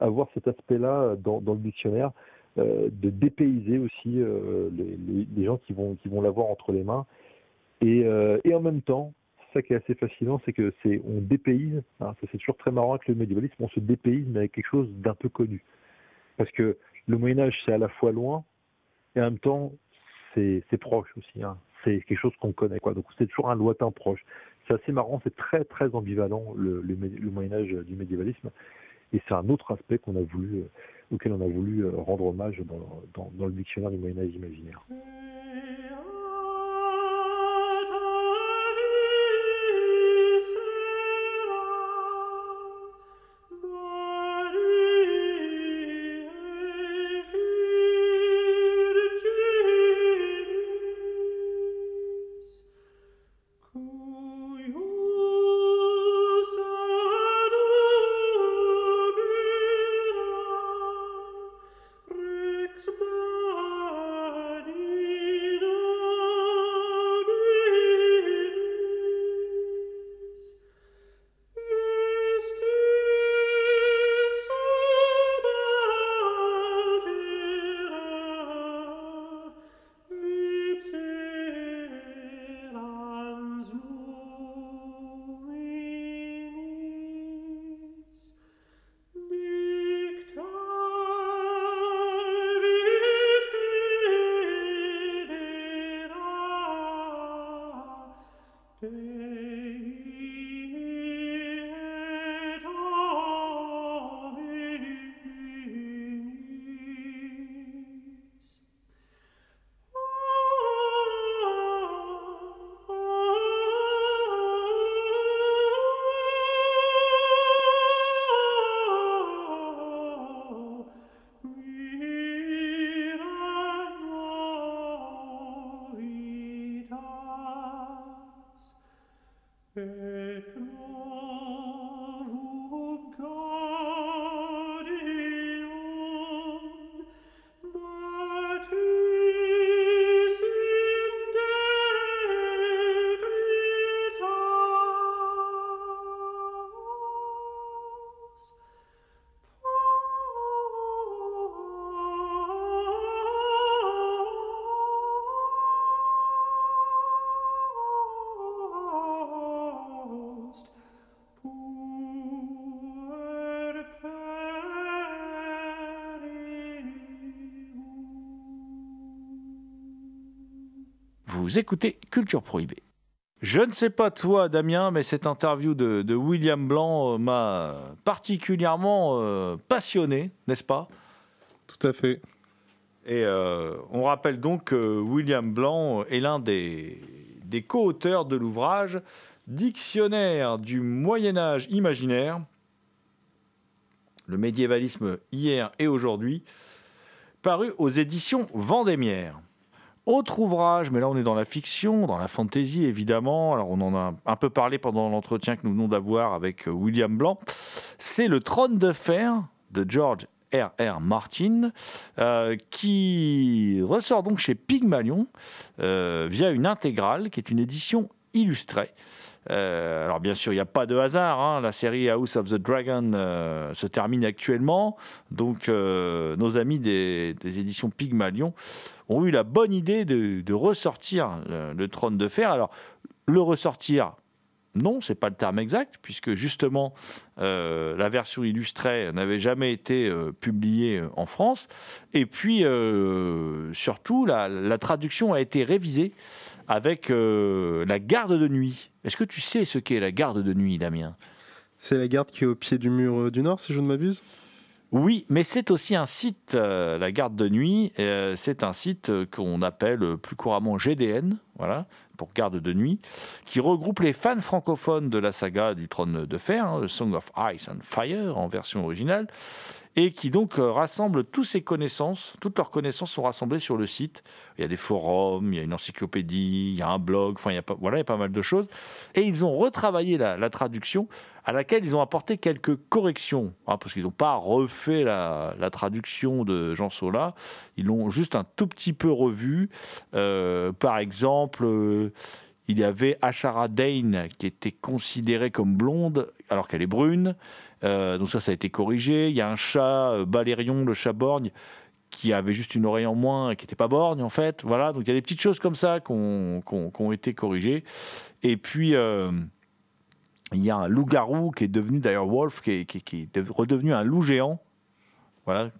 [SPEAKER 5] avoir cet aspect-là dans, dans le dictionnaire, de dépayser aussi euh, les, gens qui vont qui vont l'avoir entre les mains. Et, euh, et en même temps, ça qui est assez fascinant, c'est que c'est on dépayse. hein, ça c'est toujours très marrant avec le médiévalisme, on se dépayse mais avec quelque chose d'un peu connu. Parce que le Moyen Âge c'est à la fois loin et en même temps c'est proche aussi. Hein. C'est quelque chose qu'on connaît quoi. Donc c'est toujours un lointain proche. C'est assez marrant, c'est très très ambivalent le, le, Moyen Âge du médiévalisme. Et c'est un autre aspect qu'on a voulu, euh, auquel on a voulu euh, rendre hommage dans, dans, le dictionnaire du Moyen Âge imaginaire.
[SPEAKER 3] Vous écoutez Culture Prohibée. Je ne sais pas toi, Damien, mais cette interview de, de William Blanc euh, m'a particulièrement euh, passionné, n'est-ce pas?
[SPEAKER 4] Tout à fait.
[SPEAKER 3] Et euh, on rappelle donc que William Blanc est l'un des, des co-auteurs de l'ouvrage Dictionnaire du Moyen Âge imaginaire, le médiévalisme hier et aujourd'hui, paru aux éditions Vendémiaire. Autre ouvrage, mais là on est dans la fiction, dans la fantaisie évidemment. Alors on en a un peu parlé pendant l'entretien que nous venons d'avoir avec euh, William Blanc. C'est Le Trône de Fer de George R. R. Martin, euh, qui ressort donc chez Pygmalion euh, via une intégrale qui est une édition illustrée. Euh, alors bien sûr, il n'y a pas de hasard. hein. La série House of the Dragon euh, se termine actuellement. Donc euh, nos amis des, éditions Pygmalion ont eu la bonne idée de, ressortir le, Trône de Fer. Alors le ressortir, non, c'est pas le terme exact, puisque justement la version illustrée n'avait jamais été publiée en France. Et puis surtout, la traduction a été révisée avec euh, la garde de nuit. Est-ce que tu sais ce qu'est la garde de nuit, Damien?
[SPEAKER 4] C'est la garde qui est au pied du mur euh, du Nord, si je ne m'abuse?
[SPEAKER 3] Oui, mais c'est aussi un site, euh, la garde de nuit, euh, c'est un site qu'on appelle plus couramment GDN, voilà, pour garde de nuit, qui regroupe les fans francophones de la saga du trône de fer, hein, Song of Ice and Fire en version originale, et qui donc euh, rassemble toutes ces connaissances, toutes leurs connaissances sont rassemblées sur le site. Il y a des forums, il y a une encyclopédie, il y a un blog, enfin il y a pas, voilà, il y a pas mal de choses. Et ils ont retravaillé la traduction à laquelle ils ont apporté quelques corrections, hein, parce qu'ils n'ont pas refait la, traduction de Jean Sola, ils l'ont juste un tout petit peu revu. Euh, par exemple, euh, il y avait Ashara Dane qui était considérée comme blonde alors qu'elle est brune. Euh, donc ça, ça a été corrigé. Il y a un chat, Balérion, le chat borgne, qui avait juste une oreille en moins et qui n'était pas borgne en fait. Voilà, donc il y a des petites choses comme ça qui ont, été corrigées. Et puis, il y a un loup-garou qui est devenu, d'ailleurs Wolf, qui est, redevenu un loup géant. Voilà,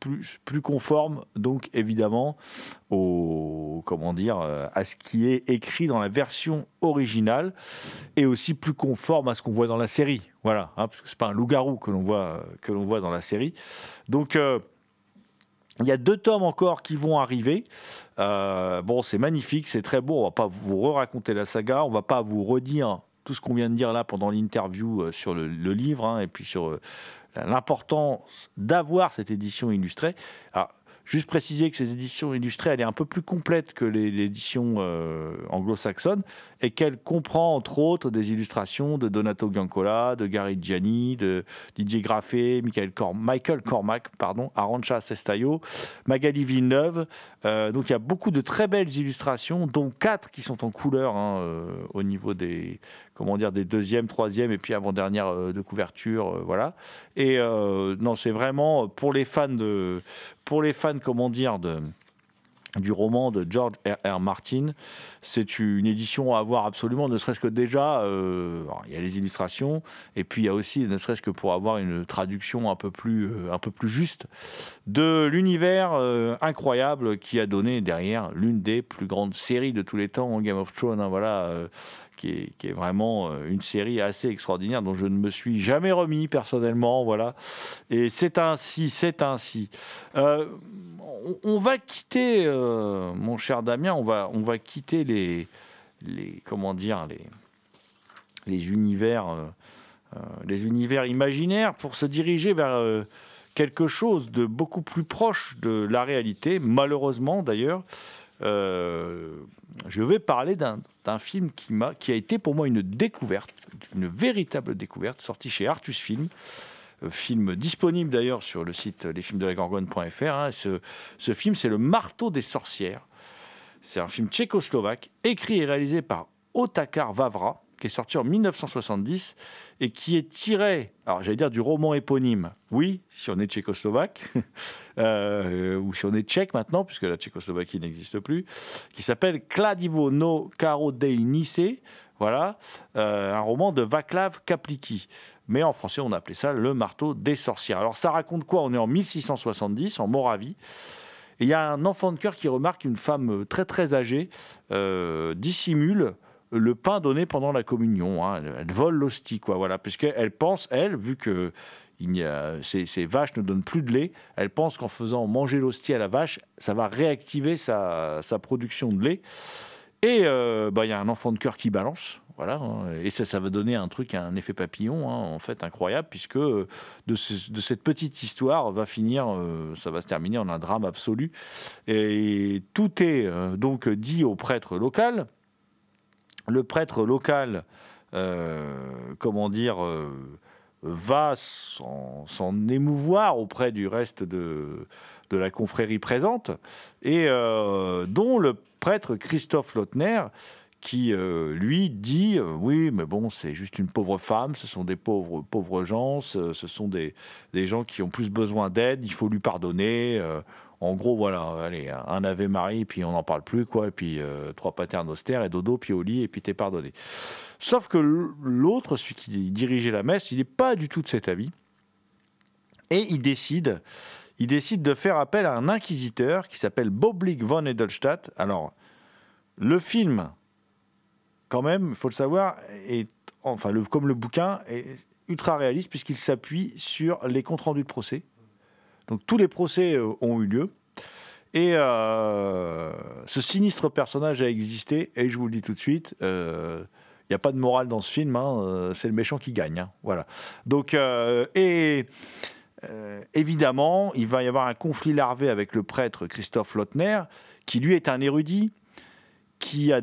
[SPEAKER 3] plus, plus conforme, donc évidemment, au, comment dire, euh, à ce qui est écrit dans la version originale et aussi plus conforme à ce qu'on voit dans la série. Voilà, hein, parce que c'est pas un loup-garou que l'on voit, que l'on voit dans la série. Donc, euh, il y a deux tomes encore qui vont arriver. Euh, bon, c'est magnifique, c'est très beau. On va pas vous re-raconter la saga, on va pas vous redire tout ce qu'on vient de dire là pendant l'interview euh, sur le, livre hein, et puis sur euh, l'importance d'avoir cette édition illustrée. Juste préciser que ces éditions illustrées, elle est un peu plus complète que l'édition euh, anglo-saxonne et qu'elle comprend entre autres des illustrations de Donato Giancola, de Gary Gianni, de Didier Graffé, Michael, Cor- Michael Cormac, pardon, Arancha Sestaio, Magali Villeneuve. Euh, donc il y a beaucoup de très belles illustrations, dont quatre qui sont en couleur hein, au niveau des comment dire des deuxième, troisième et puis avant-dernière euh, de couverture, euh, voilà. Et euh, non, c'est vraiment pour les fans de pour les fans comment dire de du roman de George R. R. Martin. C'est une édition à avoir absolument, ne serait-ce que déjà, il y a les illustrations, et puis il y a aussi, ne serait-ce que pour avoir une traduction un peu plus, un peu plus juste de l'univers incroyable qui a donné derrière l'une des plus grandes séries de tous les temps, Game of Thrones, hein, voilà, qui, est, vraiment euh, une série assez extraordinaire dont je ne me suis jamais remis personnellement, voilà. Et c'est ainsi, c'est ainsi. Euh, on, va quitter, euh, mon cher Damien, on va, on va quitter les, les comment dire, les, les univers, les univers imaginaires pour se diriger vers quelque chose de beaucoup plus proche de la réalité. Malheureusement, d'ailleurs, je vais parler d'un film qui, a été pour moi une découverte, une véritable découverte, sorti chez Artus Film. Euh, Film disponible d'ailleurs sur le site lesfilmsdelagorgone.fr. hein. Ce, ce film, c'est Le Marteau des Sorcières. C'est un film tchécoslovaque, écrit et réalisé par Otakar Vavra, qui est sorti en 1970 et qui est tiré, alors j'allais dire du roman éponyme, oui, si on est tchécoslovaque, euh, ou si on est tchèque maintenant, puisque la Tchécoslovaquie n'existe plus, qui s'appelle Kladivo no Karo dei Nice, voilà, euh, un roman de Vaclav Kapliki. Mais en français, on appelait ça Le marteau des sorcières. Alors ça raconte quoi? On est en 1670, en Moravie. Et il y a un enfant de cœur qui remarque qu'une femme très très âgée euh, dissimule le pain donné pendant la communion. hein. Elle, vole l'hostie, quoi, voilà, puisqu'elle pense, elle, vu que il a, ces, vaches ne donnent plus de lait, elle pense qu'en faisant manger l'hostie à la vache, ça va réactiver sa, production de lait. Et euh, bah, il y a un enfant de cœur qui balance. Voilà, hein, et ça, ça va donner un truc, un effet papillon, hein, en fait, incroyable, puisque de cette petite histoire va finir, euh, ça va se terminer en un drame absolu. Et tout est euh, donc dit au prêtre local. Le prêtre local, euh, comment dire, euh, va s'en émouvoir auprès du reste de, la confrérie présente, et euh, dont le prêtre Christophe Lautner, qui lui dit oui mais bon c'est juste une pauvre femme ce sont des pauvres gens ce, sont des, gens qui ont plus besoin d'aide il faut lui pardonner en gros voilà allez un Ave Marie puis on n'en parle plus quoi et puis euh, trois paternosters et dodo puis au lit et puis t'es pardonné. Sauf que l'autre celui qui dirigeait la messe il n'est pas du tout de cet avis. Et il décide il décide de faire appel à un inquisiteur qui s'appelle Boblik von Edelstadt. Alors le film quand même, il faut le savoir, est, enfin, comme le bouquin, est ultra réaliste puisqu'il s'appuie sur les comptes rendus de procès. Donc tous les procès euh, ont eu lieu. Et euh, ce sinistre personnage a existé, et je vous le dis tout de suite, euh, il n'y a pas de morale dans ce film, hein, euh, c'est le méchant qui gagne. hein, voilà. Donc, euh, et euh, évidemment, il va y avoir un conflit larvé avec le prêtre Christophe Lautner, qui lui est un érudit, qui a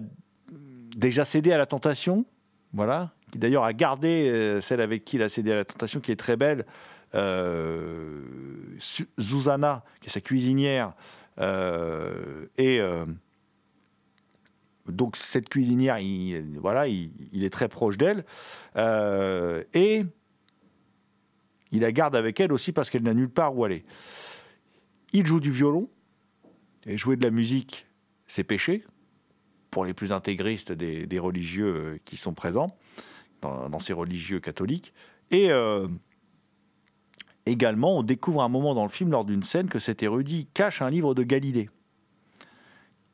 [SPEAKER 3] déjà cédé à la tentation, voilà, qui d'ailleurs a gardé euh, celle avec qui il a cédé à la tentation, qui est très belle, euh, Zuzana, qui est sa cuisinière, euh, et euh, donc cette cuisinière, il, voilà, il, est très proche d'elle, et il la garde avec elle aussi parce qu'elle n'a nulle part où aller. Il joue du violon, et jouer de la musique, c'est péché, pour les plus intégristes des, religieux qui sont présents, dans, dans ces religieux catholiques. Et également, on découvre un moment dans le film, lors d'une scène, que cet érudit cache un livre de Galilée,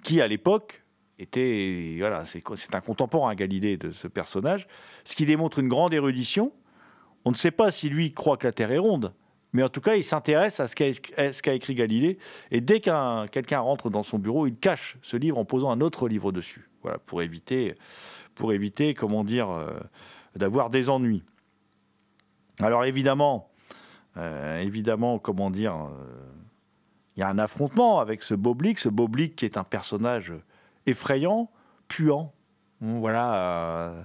[SPEAKER 3] qui à l'époque était, voilà, c'est un contemporain Galilée de ce personnage, ce qui démontre une grande érudition. On ne sait pas si lui croit que la Terre est ronde, mais en tout cas, il s'intéresse à ce qu'a à ce qu'a écrit Galilée. Et dès qu'un quelqu'un rentre dans son bureau, il cache ce livre en posant un autre livre dessus, voilà, pour éviter, pour éviter, comment dire, euh, d'avoir des ennuis. Alors évidemment, euh, évidemment, comment dire, euh, il y a un affrontement avec ce Boblik, ce Boblik qui est un personnage effrayant, puant. Voilà, euh,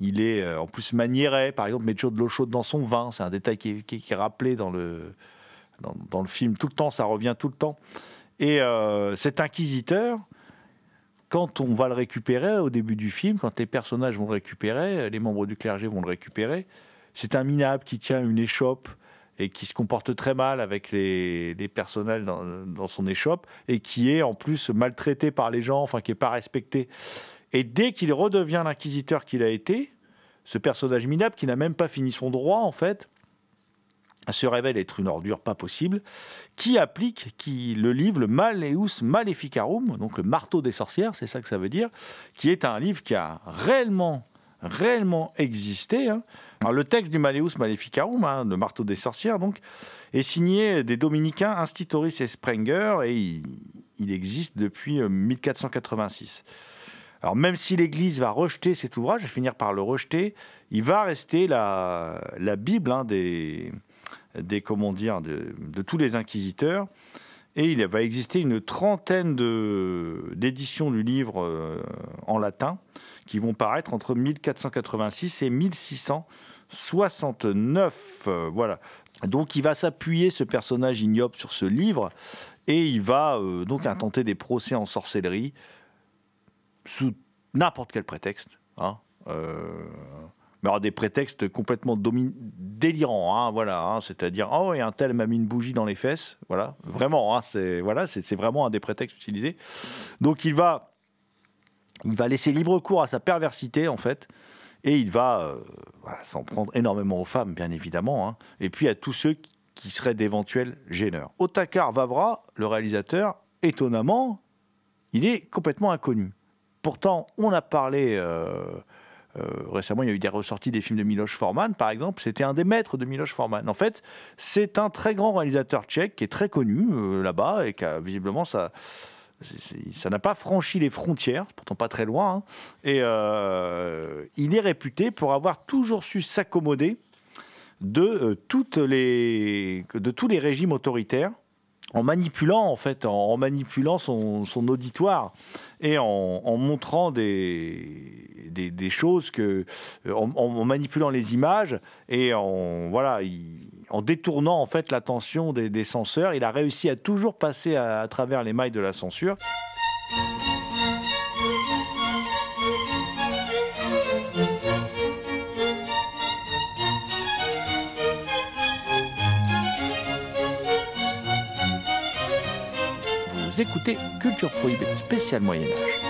[SPEAKER 3] il est en plus maniéré, par exemple, met toujours de l'eau chaude dans son vin. C'est un détail qui est, rappelé dans le, dans, le film tout le temps, ça revient tout le temps. Et cet inquisiteur, quand on va le récupérer au début du film, quand les personnages vont le récupérer, les membres du clergé vont le récupérer, c'est un minable qui tient une échoppe et qui se comporte très mal avec les, dans, dans son échoppe et qui est en plus maltraité par les gens, enfin qui n'est pas respecté. Et dès qu'il redevient l'inquisiteur qu'il a été, ce personnage minable qui n'a même pas fini son droit en fait, se révèle être une ordure pas possible, qui applique qui, le livre, le Maleus Maleficarum, donc le marteau des sorcières, c'est ça que ça veut dire, qui est un livre qui a réellement, réellement existé. hein. Alors, le texte du Maleus Maleficarum, hein, le marteau des sorcières, donc, est signé des dominicains Institoris et Sprenger, et il, existe depuis euh, 1486. Alors même si l'Église va rejeter cet ouvrage, et finir par le rejeter, il va rester la, Bible hein, des, comment dire, de tous les inquisiteurs. Et il va exister une trentaine d'éditions du livre euh, en latin qui vont paraître entre 1486 et 1669. Euh, voilà. Donc il va s'appuyer, ce personnage ignoble, sur ce livre et il va euh, donc intenter des procès en sorcellerie sous n'importe quel prétexte. hein. Mais alors des prétextes complètement délirants, hein, voilà. hein, C'est-à-dire, oh, et un tel m'a mis une bougie dans les fesses, voilà. Vraiment, hein, c'est voilà, c'est vraiment un des prétextes utilisés. Donc il va, il va laisser libre cours à sa perversité en fait, et il va euh, voilà, s'en prendre énormément aux femmes, bien évidemment, et puis à tous ceux qui seraient d'éventuels gêneurs. Otakar Vavra, le réalisateur, étonnamment, il est complètement inconnu. Pourtant, on a parlé euh, récemment, il y a eu des ressorties des films de Miloš Forman, par exemple. C'était un des maîtres de Miloš Forman. En fait, c'est un très grand réalisateur tchèque qui est très connu euh, là-bas et qui a visiblement ça. Ça n'a pas franchi les frontières, pourtant pas très loin. hein. Et euh, il est réputé pour avoir toujours su s'accommoder de, euh, de tous les régimes autoritaires en manipulant en fait, en, manipulant son, son auditoire et en, montrant des, des, choses que, en, en manipulant les images et en voilà, il- en détournant en fait l'attention des, des censeurs, il a réussi à toujours passer à travers les mailles de la censure. Écoutez Culture Prohibée spécial Moyen Âge.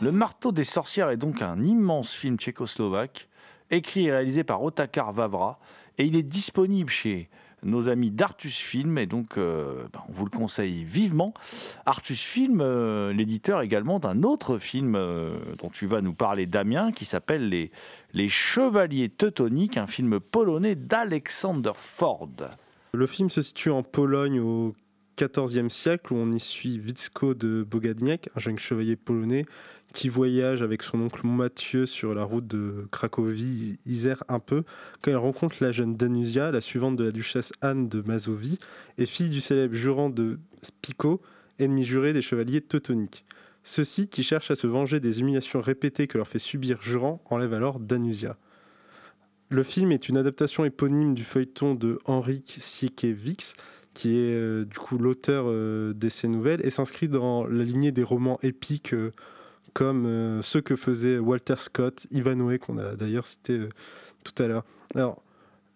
[SPEAKER 3] Le marteau des sorcières est donc un immense film tchécoslovaque, écrit et réalisé par Otakar Vavra, et il est disponible chez nos amis d'Artus Film, et donc euh, ben, on vous le conseille vivement. Artus Film, euh, l'éditeur également d'un autre film euh, dont tu vas nous parler, Damien, qui s'appelle les, les Chevaliers Teutoniques, un film polonais d'Alexander Ford.
[SPEAKER 4] Le film se situe en Pologne au XIVe siècle où on y suit Wicko de Bogadniek, un jeune chevalier polonais qui voyage avec son oncle Mathieu sur la route de Cracovie, Isère un peu, quand il rencontre la jeune Danusia, la suivante de la duchesse Anne de Mazovie, et fille du célèbre jurant de Spico, ennemi juré des chevaliers teutoniques. Ceux-ci, qui cherchent à se venger des humiliations répétées que leur fait subir Jurand, enlèvent alors Danusia. Le film est une adaptation éponyme du feuilleton de Henrik Sienkiewicz, qui est euh, du coup l'auteur euh, de nouvelles et s'inscrit dans la lignée des romans épiques euh, comme euh, ceux que faisait Walter Scott, Ivanhoe, qu'on a d'ailleurs cité euh, tout à l'heure. Alors,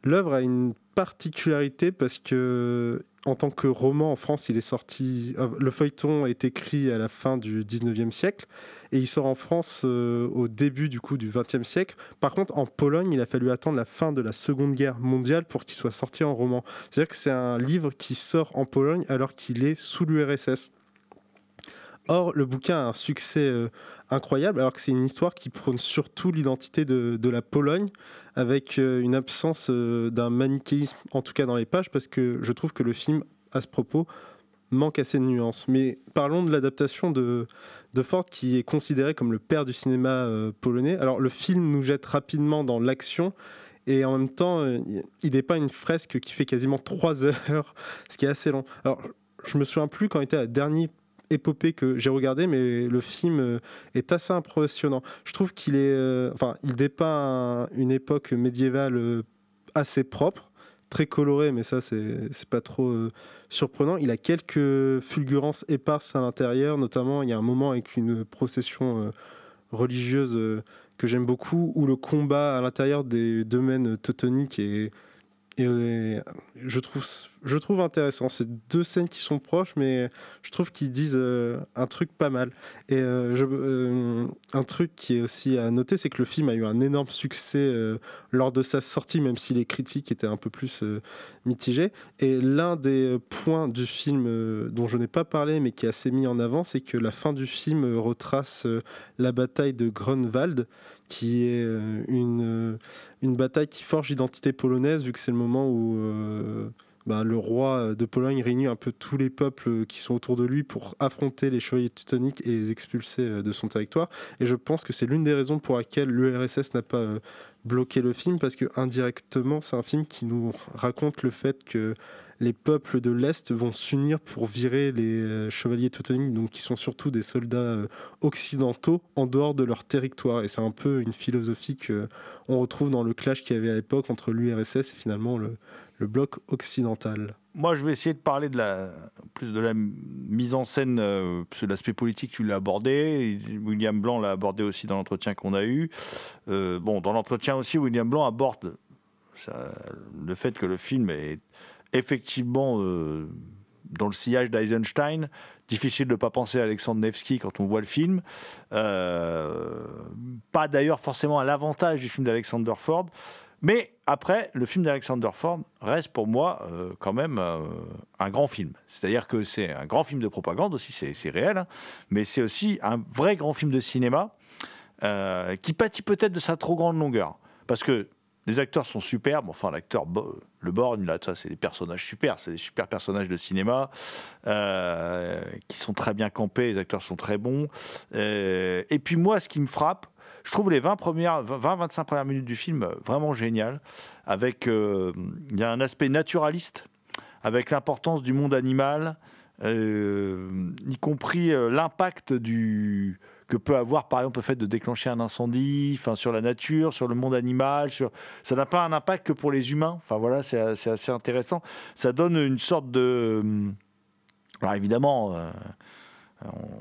[SPEAKER 4] l'œuvre a une particularité parce que en tant que roman en France, il est sorti. euh, Le feuilleton est écrit à la fin du 19e siècle et il sort en France au début du coup du 20e siècle. Par contre, en Pologne, il a fallu attendre la fin de la Seconde Guerre mondiale pour qu'il soit sorti en roman. C'est-à-dire que c'est un livre qui sort en Pologne alors qu'il est sous l'URSS. Or, le bouquin a un succès euh, incroyable, alors que c'est une histoire qui prône surtout l'identité de, la Pologne, avec euh, une absence euh, d'un manichéisme, en tout cas dans les pages, parce que je trouve que le film, à ce propos, manque assez de nuances. Mais parlons de l'adaptation de, de Ford, qui est considéré comme le père du cinéma polonais. Alors, le film nous jette rapidement dans l'action, et en même temps, il n'est pas une fresque qui fait quasiment trois heures, ce qui est assez long. Alors, je me souviens plus quand était la dernière épopée que j'ai regardé, mais le film euh, est assez impressionnant. Je trouve qu'il est, euh, enfin, il dépeint un- une époque médiévale euh, assez propre, très colorée, mais ça c'est pas trop surprenant. Il a quelques fulgurances éparses à l'intérieur, notamment il y a un moment avec une procession religieuse que j'aime beaucoup, où le combat à l'intérieur des domaines teutoniques est et euh, je trouve, je trouve intéressant. C'est deux scènes qui sont proches, mais je trouve qu'ils disent euh, un truc pas mal. Et euh, un truc qui est aussi à noter, c'est que le film a eu un énorme succès lors de sa sortie, même si les critiques étaient un peu plus mitigées. Et l'un des points du film dont je n'ai pas parlé, mais qui est assez mis en avant, c'est que la fin du film retrace la bataille de Grunwald, qui est euh, une, euh, une bataille qui forge l'identité polonaise, vu que c'est le moment où euh, bah, le roi de Pologne réunit un peu tous les peuples qui sont autour de lui pour affronter les chevaliers teutoniques et les expulser de son territoire. Et je pense que c'est l'une des raisons pour laquelle l'URSS n'a pas bloqué le film, parce que indirectement, c'est un film qui nous raconte le fait que les peuples de l'Est vont s'unir pour virer les euh, chevaliers teutoniques, donc qui sont surtout des soldats euh, occidentaux en dehors de leur territoire. Et c'est un peu une philosophie qu'on retrouve dans le clash qu'il y avait à l'époque entre l'URSS et finalement le, bloc occidental.
[SPEAKER 3] Moi, je vais essayer de parler de la, plus de la mise en scène, euh, parce que l'aspect politique, tu l'as abordé. William Blanc l'a abordé aussi dans l'entretien qu'on a eu. Euh, bon, dans l'entretien aussi, William Blanc aborde le fait que le film est effectivement euh, dans le sillage d'Eisenstein. Difficile de ne pas penser à Alexandre Nevsky quand on voit le film. Euh, pas d'ailleurs forcément à l'avantage du film d'Alexander Ford. Mais après, le film d'Alexander Ford reste pour moi euh, quand même un grand film. C'est-à-dire que c'est un grand film de propagande aussi, c'est réel, hein. mais c'est aussi un vrai grand film de cinéma qui pâtit peut-être de sa trop grande longueur. Parce que les acteurs sont superbes, enfin l'acteur, le Borgne, là, ça c'est des personnages super, c'est des super personnages de cinéma qui sont très bien campés, les acteurs sont très bons. et puis moi, ce qui me frappe, je trouve les 20 premières, 20-25 premières minutes du film euh, vraiment génial. Avec, euh, il y a un aspect naturaliste, avec l'importance du monde animal, euh, y compris l'impact du que peut avoir par exemple le fait de déclencher un incendie, enfin sur la nature, sur le monde animal, sur ça n'a pas un impact que pour les humains. Enfin voilà, c'est assez intéressant. Ça donne une sorte de alors évidemment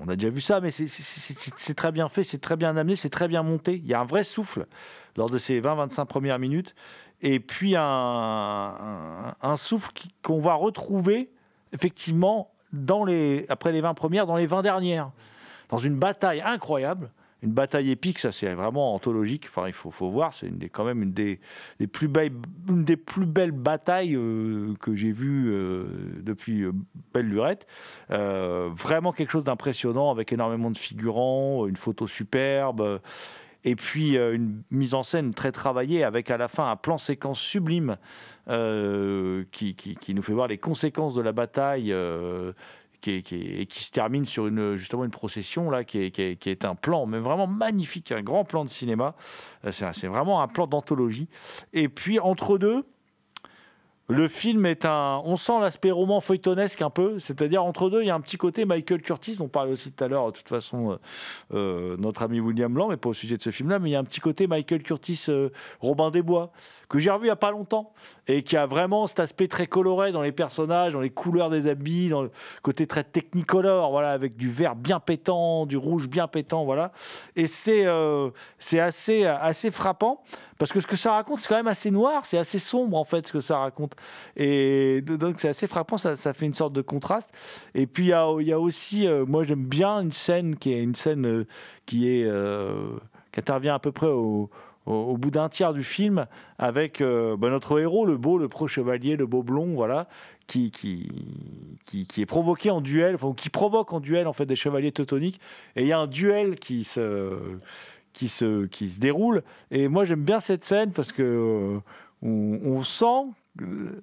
[SPEAKER 3] on a déjà vu ça, mais c'est très bien fait, c'est très bien amené, c'est très bien monté. Il y a un vrai souffle lors de ces 20-25 premières minutes. Et puis un, souffle qu'on va retrouver effectivement dans les, après les 20 premières, dans les 20 dernières. Dans une bataille incroyable une bataille épique, ça c'est vraiment anthologique. Enfin, il faut, voir, c'est une des, quand même une des, plus belles, plus belles batailles euh, que j'ai vues euh, depuis euh, Belle Lurette. vraiment quelque chose d'impressionnant avec énormément de figurants, une photo superbe. Et puis une mise en scène très travaillée avec à la fin un plan séquence sublime qui, nous fait voir les conséquences de la bataille qui, et qui se termine sur une, justement une procession là, qui est, qui est, un plan, mais vraiment magnifique, un grand plan de cinéma. Euh, c'est vraiment un plan d'anthologie. Et puis entre deux, le film est un. On sent l'aspect roman feuilletonesque un peu, c'est-à-dire entre deux, il y a un petit côté Michael Curtis, dont on parlait aussi tout à l'heure, de toute façon, euh, euh, notre ami William Blanc, mais pas au sujet de ce film-là, mais il y a un petit côté Michael Curtis, euh, Robin des Bois, que j'ai revu il n'y a pas longtemps, et qui a vraiment cet aspect très coloré dans les personnages, dans les couleurs des habits, dans le côté très technicolore, voilà, avec du vert bien pétant, du rouge bien pétant, voilà. Et c'est c'est assez, assez frappant. Parce que ce que ça raconte, c'est quand même assez noir, c'est assez sombre en fait ce que ça raconte. Et donc c'est assez frappant, ça, fait une sorte de contraste. Et puis il y a, aussi, euh, moi j'aime bien une scène qui est une scène euh, qui est euh, qui intervient à peu près au, bout d'un tiers du film avec bah, notre héros, le beau, le pro chevalier, le beau blond, voilà, qui, qui, qui, est provoqué en duel, enfin, qui provoque en duel en fait des chevaliers teutoniques. Et il y a un duel qui se qui se, qui se déroule. Et moi, j'aime bien cette scène parce que euh, on, sent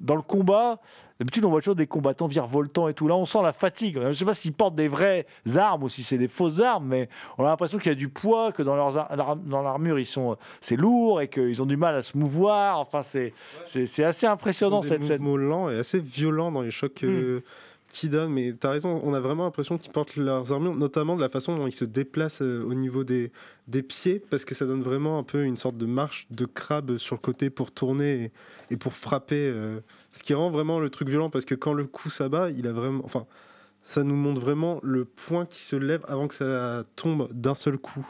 [SPEAKER 3] dans le combat, d'habitude on voit toujours des combattants virevoltants et tout. Là, on sent la fatigue. Je ne sais pas s'ils portent des vraies armes ou si c'est des fausses armes, mais on a l'impression qu'il y a du poids, que dans, leurs dans l'armure, ils sont, c'est lourd et qu'ils ont du mal à se mouvoir. Enfin, c'est, c'est, assez impressionnant cette scène.
[SPEAKER 4] lent et assez violent dans les chocs. Euh, hmm qui donne, mais tu as raison, on a vraiment l'impression qu'ils portent leurs armures, notamment de la façon dont ils se déplacent euh, au niveau des, des pieds, parce que ça donne vraiment un peu une sorte de marche de crabe sur le côté pour tourner et, pour frapper. Euh, ce qui rend vraiment le truc violent, parce que quand le coup s'abat, il a vraiment. Enfin, ça nous montre vraiment le point qui se lève avant que ça tombe d'un seul coup.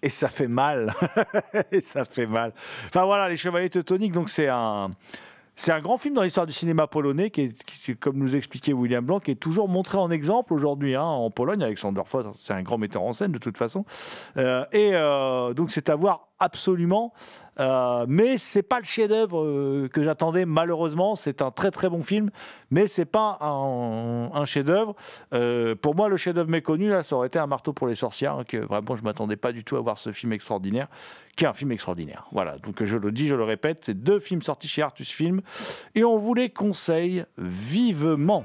[SPEAKER 3] Et ça fait mal. et ça fait mal. Enfin voilà, les Chevaliers Teutoniques, donc c'est un. C'est un grand film dans l'histoire du cinéma polonais, qui est, comme nous expliquait William Blanc, qui est toujours montré en exemple aujourd'hui hein, en Pologne. Alexander Foss, c'est un grand metteur en scène de toute façon. Euh, et euh, donc c'est à voir absolument. Euh, mais c'est pas le chef-d'œuvre euh, que j'attendais malheureusement. C'est un très très bon film, mais c'est pas un, chef-d'œuvre. Euh, pour moi, le chef-d'œuvre méconnu là, ça aurait été un marteau pour les sorcières. Hein, que vraiment, je m'attendais pas du tout à voir ce film extraordinaire, qui est un film extraordinaire. Voilà. Donc je le dis, je le répète, c'est deux films sortis chez Artus Film, et on vous les conseille vivement.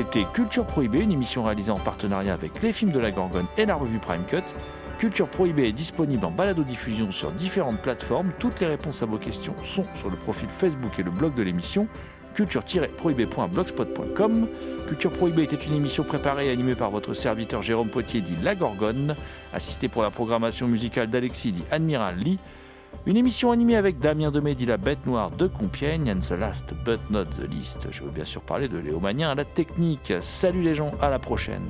[SPEAKER 3] C'était Culture Prohibée, une émission réalisée en partenariat avec les films de la Gorgone et la revue Prime Cut. Culture Prohibée est disponible en balado-diffusion sur différentes plateformes. Toutes les réponses à vos questions sont sur le profil Facebook et le blog de l'émission culture-prohibée.blogspot.com. Culture Prohibée était une émission préparée et animée par votre serviteur Jérôme Potier dit La Gorgone, assisté pour la programmation musicale d'Alexis dit Admiral Lee. Une émission animée avec Damien Demé dit La Bête Noire de Compiègne, and the last but not the least. Je veux bien sûr parler de Léo à la technique. Salut les gens, à la prochaine.